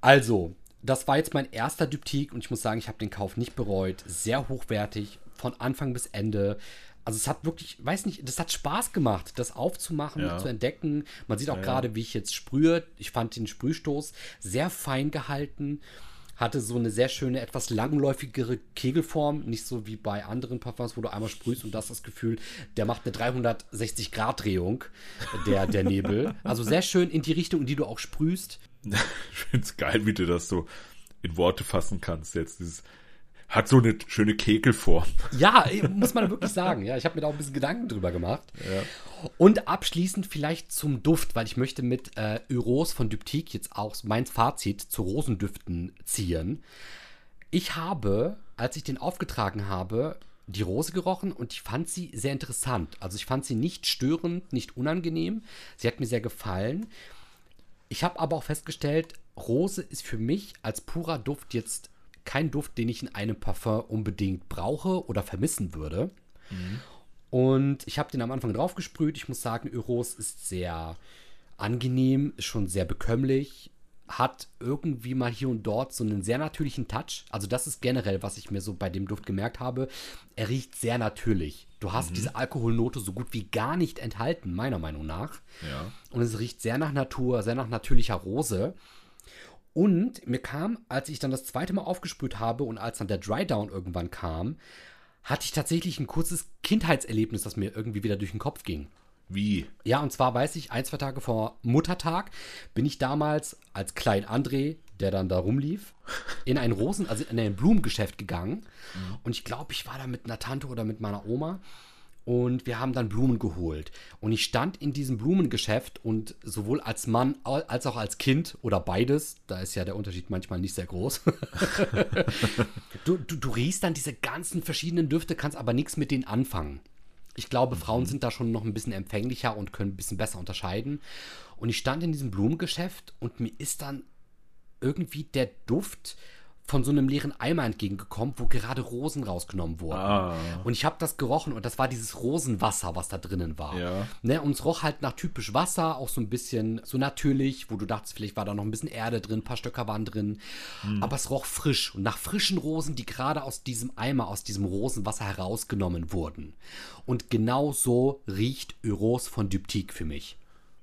Also, das war jetzt mein erster Dyptyk und ich muss sagen, ich habe den Kauf nicht bereut. Sehr hochwertig, von Anfang bis Ende. Also es hat wirklich, weiß nicht, das hat Spaß gemacht, das aufzumachen, Ja. zu entdecken. Man sieht auch gerade, wie ich jetzt sprühe. Ich fand den Sprühstoß sehr fein gehalten. Hatte so eine sehr schöne, etwas langläufigere Kegelform. Nicht so wie bei anderen Parfums, wo du einmal sprühst und du hast das Gefühl, der macht eine 360-Grad-Drehung, der, der Nebel. Also sehr schön in die Richtung, in die du auch sprühst. Ich finde es geil, wie du das so in Worte fassen kannst jetzt. Dieses, hat so eine schöne Kegelform. Ja, muss man wirklich sagen. Ja, ich habe mir da auch ein bisschen Gedanken drüber gemacht. Ja. Und abschließend vielleicht zum Duft, weil ich möchte mit äh, Euros von Dyptyque jetzt auch mein Fazit zu Rosendüften ziehen. Ich habe, als ich den aufgetragen habe, die Rose gerochen und ich fand sie sehr interessant. Also ich fand sie nicht störend, nicht unangenehm. Sie hat mir sehr gefallen. Ich habe aber auch festgestellt, Rose ist für mich als purer Duft jetzt kein Duft, den ich in einem Parfum unbedingt brauche oder vermissen würde. Mhm. Und ich habe den am Anfang drauf gesprüht. Ich muss sagen, Euros ist sehr angenehm, ist schon sehr bekömmlich, hat irgendwie mal hier und dort so einen sehr natürlichen Touch. Also das ist generell, was ich mir so bei dem Duft gemerkt habe. Er riecht sehr natürlich. Du hast mhm. diese Alkoholnote so gut wie gar nicht enthalten, meiner Meinung nach. Ja. Und es riecht sehr nach Natur, sehr nach natürlicher Rose. Und mir kam, als ich dann das zweite Mal aufgesprüht habe und als dann der Drydown irgendwann kam, hatte ich tatsächlich ein kurzes Kindheitserlebnis, das mir irgendwie wieder durch den Kopf ging. Wie? Ja, und zwar weiß ich, ein, zwei Tage vor Muttertag bin ich damals als Klein André, der dann da rumlief, in ein Rosen, also in ein Blumengeschäft gegangen. Mhm. Und ich glaube, ich war da mit einer Tante oder mit meiner Oma und wir haben dann Blumen geholt. Und ich stand in diesem Blumengeschäft und sowohl als Mann als auch als Kind oder beides, da ist ja der Unterschied manchmal nicht sehr groß. du, du, du riechst dann diese ganzen verschiedenen Düfte, kannst aber nichts mit denen anfangen. Ich glaube, mhm. Frauen sind da schon noch ein bisschen empfänglicher und können ein bisschen besser unterscheiden. Und ich stand in diesem Blumengeschäft und mir ist dann irgendwie der Duft von so einem leeren Eimer entgegengekommen, wo gerade Rosen rausgenommen wurden. Ah. Und ich habe das gerochen und das war dieses Rosenwasser, was da drinnen war. Ja. Ne, und es roch halt nach typisch Wasser, auch so ein bisschen so natürlich, wo du dachtest, vielleicht war da noch ein bisschen Erde drin, ein paar Stöcker waren drin. Hm. Aber es roch frisch und nach frischen Rosen, die gerade aus diesem Eimer, aus diesem Rosenwasser herausgenommen wurden. Und genau so riecht Euros von Dyptyque für mich.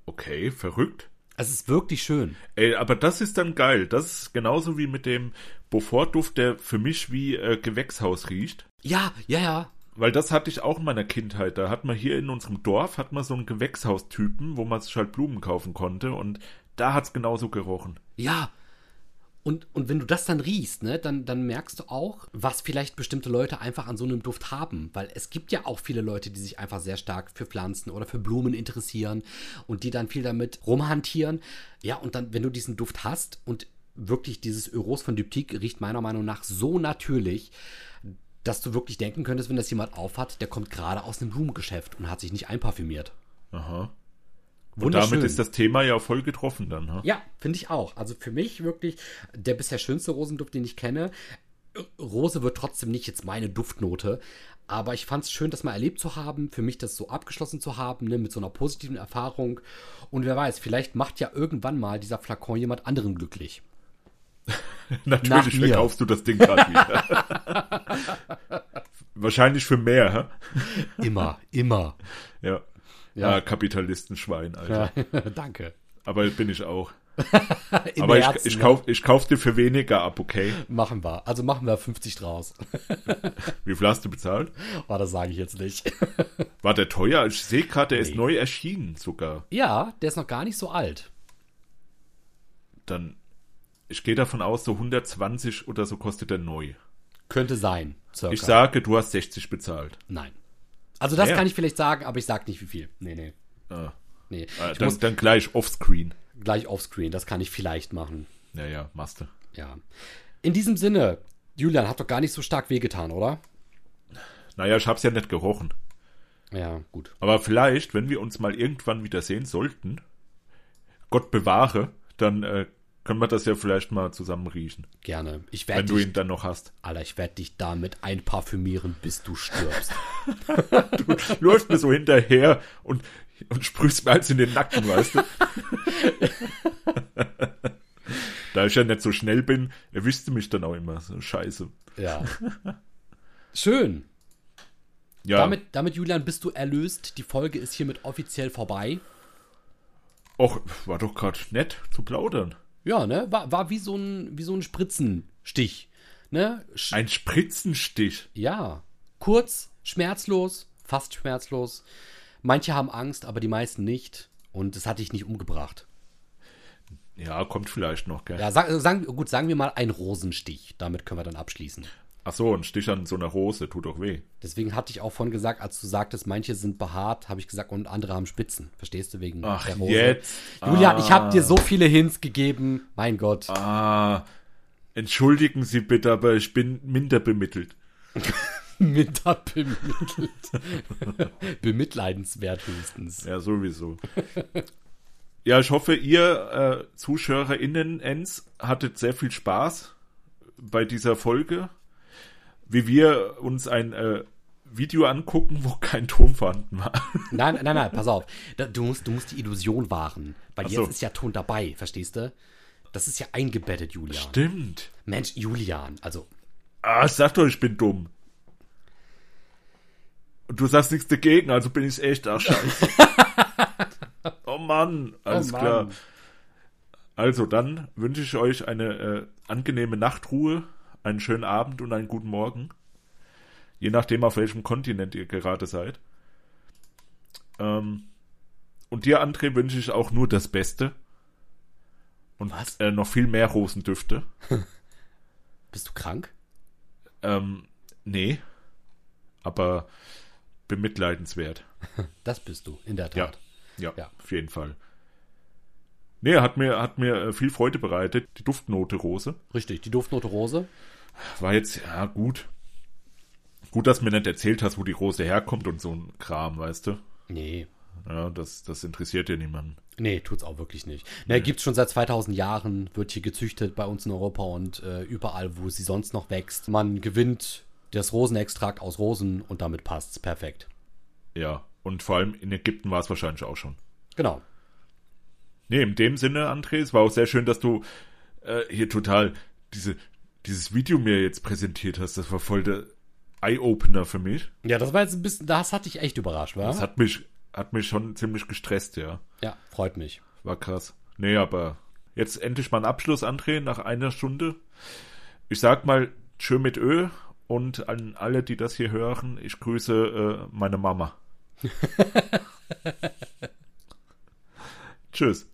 Okay, verrückt. Es ist wirklich schön. Ey, aber das ist dann geil. Das ist genauso wie mit dem Beaufort-Duft, der für mich wie äh, Gewächshaus riecht. Ja, ja, ja. Weil das hatte ich auch in meiner Kindheit. Da hat man hier in unserem Dorf hat man so einen Gewächshaustypen, wo man sich halt Blumen kaufen konnte und da hat es genauso gerochen. Ja, und, und wenn du das dann riechst, ne, dann, dann merkst du auch, was vielleicht bestimmte Leute einfach an so einem Duft haben. Weil es gibt ja auch viele Leute, die sich einfach sehr stark für Pflanzen oder für Blumen interessieren und die dann viel damit rumhantieren. Ja, und dann, wenn du diesen Duft hast und wirklich dieses Euros von Dyptyque riecht meiner Meinung nach so natürlich, dass du wirklich denken könntest, wenn das jemand aufhat, der kommt gerade aus einem Blumengeschäft und hat sich nicht einparfümiert. Aha. Und damit ist das Thema ja voll getroffen dann. Ha? Ja, finde ich auch. Also für mich wirklich der bisher schönste Rosenduft, den ich kenne. Rose wird trotzdem nicht jetzt meine Duftnote, aber ich fand es schön, das mal erlebt zu haben, für mich das so abgeschlossen zu haben, ne, mit so einer positiven Erfahrung. Und wer weiß, vielleicht macht ja irgendwann mal dieser Flakon jemand anderen glücklich. Natürlich verkaufst du das Ding gerade wieder. Wahrscheinlich für mehr, hä? Immer, immer. Ja. Ja, ah, Kapitalistenschwein, Alter. Ja, danke. Aber bin ich auch. Aber ich, Herzen, ich, kauf, ich kauf dir für weniger ab, okay? Machen wir. Also machen wir 50 draus. Wie viel hast du bezahlt? Oh, das sage ich jetzt nicht. War der teuer? Ich sehe gerade, der nee. ist neu erschienen sogar. Ja, der ist noch gar nicht so alt. Dann, ich gehe davon aus, so 120 oder so kostet der neu. Könnte sein. Circa. Ich sage, du hast 60 bezahlt. Nein. Also das ja. kann ich vielleicht sagen, aber ich sag nicht wie viel. Nee, nee. Ah. Nee. Ah, dann, muss, dann gleich offscreen. Gleich offscreen, das kann ich vielleicht machen. Ja, ja, machst du. Ja. In diesem Sinne, Julian, hat doch gar nicht so stark wehgetan, oder? Naja, ich hab's ja nicht gerochen. Ja, gut. Aber vielleicht, wenn wir uns mal irgendwann wieder sehen sollten, Gott bewahre, dann äh, können wir das ja vielleicht mal zusammen riechen. Gerne. Ich Wenn du ihn dann noch hast. Alter, ich werde dich damit einparfümieren, bis du stirbst. du läufst mir so hinterher und, und sprühst mir eins in den Nacken, weißt du? da ich ja nicht so schnell bin, erwischst du mich dann auch immer. So scheiße. Ja. Schön. Ja. Damit, damit, Julian, bist du erlöst. Die Folge ist hiermit offiziell vorbei. Och, war doch gerade nett zu plaudern. Ja, ne? War, war wie so ein, wie so ein Spritzen. Stich. Ne? Sch Ein Spritzenstich. ja. Kurz, schmerzlos, fast schmerzlos. Manche haben Angst, aber die meisten nicht. Und das hat dich nicht umgebracht. Ja, kommt vielleicht noch, gell? Ja, sag, sagen, gut, sagen wir mal ein Rosenstich. Damit können wir dann abschließen. Ach so, ein Stich an so einer Rose tut doch weh. Deswegen hatte ich auch von gesagt, als du sagtest, manche sind behaart, habe ich gesagt, und andere haben Spitzen. Verstehst du wegen Ach, der Rose? jetzt. Julian, ich habe Ah. dir so viele Hints gegeben. Mein Gott. Ah, entschuldigen Sie bitte, aber ich bin minder bemittelt. Minder bemittelt. Bemitleidenswert höchstens. Ja, sowieso. ja, ich hoffe, ihr äh, ZuschauerInnen Ens hattet sehr viel Spaß bei dieser Folge. Wie wir uns ein äh, Video angucken, wo kein Ton vorhanden war. Nein, nein, nein, pass auf. Du musst, du musst die Illusion wahren. Weil so. jetzt ist ja Ton dabei, verstehst du? Das ist ja eingebettet, Julian. Stimmt. Mensch, Julian, also Ah, sag doch, ich bin dumm. Und du sagst nichts dagegen, also bin ich echt, ach scheiße. oh Mann, alles Mann. klar. Also dann wünsche ich euch eine äh, angenehme Nachtruhe, einen schönen Abend und einen guten Morgen. Je nachdem, auf welchem Kontinent ihr gerade seid. Ähm, und dir, André, wünsche ich auch nur das Beste. Und Was? Äh, noch viel mehr Rosendüfte. bist du krank? Ähm, nee. Aber bemitleidenswert. Das bist du, in der Ja. Tat. Ja, Ja. auf jeden Fall. Nee, hat mir, hat mir äh, viel Freude bereitet. Die Duftnote Rose. Richtig, die Duftnote Rose. War jetzt, ja, gut. Gut, dass du mir nicht erzählt hast, wo die Rose herkommt und so ein Kram, weißt du? Nee, Ja, das, das interessiert ja niemanden. Nee, tut's auch wirklich nicht. Ne, gibt's schon seit 2000 Jahren, wird hier gezüchtet bei uns in Europa und äh, überall, wo sie sonst noch wächst. Man gewinnt das Rosenextrakt aus Rosen und damit passt's perfekt. Ja, und vor allem in Ägypten war es wahrscheinlich auch schon. Genau. Nee, in dem Sinne, André, es war auch sehr schön, dass du äh, hier total diese, dieses Video mir jetzt präsentiert hast. Das war voll der Eye-Opener für mich. Ja, das war jetzt ein bisschen, das hat dich echt überrascht, wa? Das hat mich, hat mich schon ziemlich gestresst, ja. ja, freut mich. War krass. Nee, aber jetzt endlich mal ein Abschluss, André, nach einer Stunde. Ich sag mal Tschö mit Ö und an alle, die das hier hören, ich grüße äh, meine Mama. Tschüss.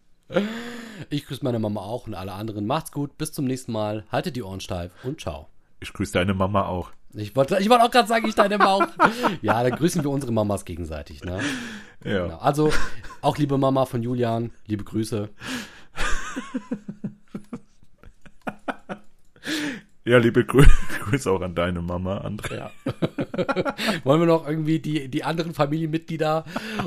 Ich grüße meine Mama auch und alle anderen. Macht's gut, bis zum nächsten Mal. Haltet die Ohren steif und ciao. Ich grüße deine Mama auch. Ich wollte ich wollte auch gerade sagen, ich deine Mama auch. Ja, dann grüßen wir unsere Mamas gegenseitig, ne? Ja. Genau. Also, auch liebe Mama von Julian, liebe Grüße. Ja, liebe Grü Grüße auch an deine Mama, André. Ja. Wollen wir noch irgendwie die, die anderen Familienmitglieder,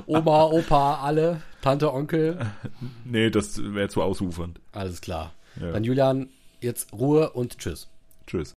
Oma, Opa, alle, Tante, Onkel? Nee, das wäre zu ausufernd. Alles klar. Ja. Dann Julian, jetzt Ruhe und Tschüss. Tschüss.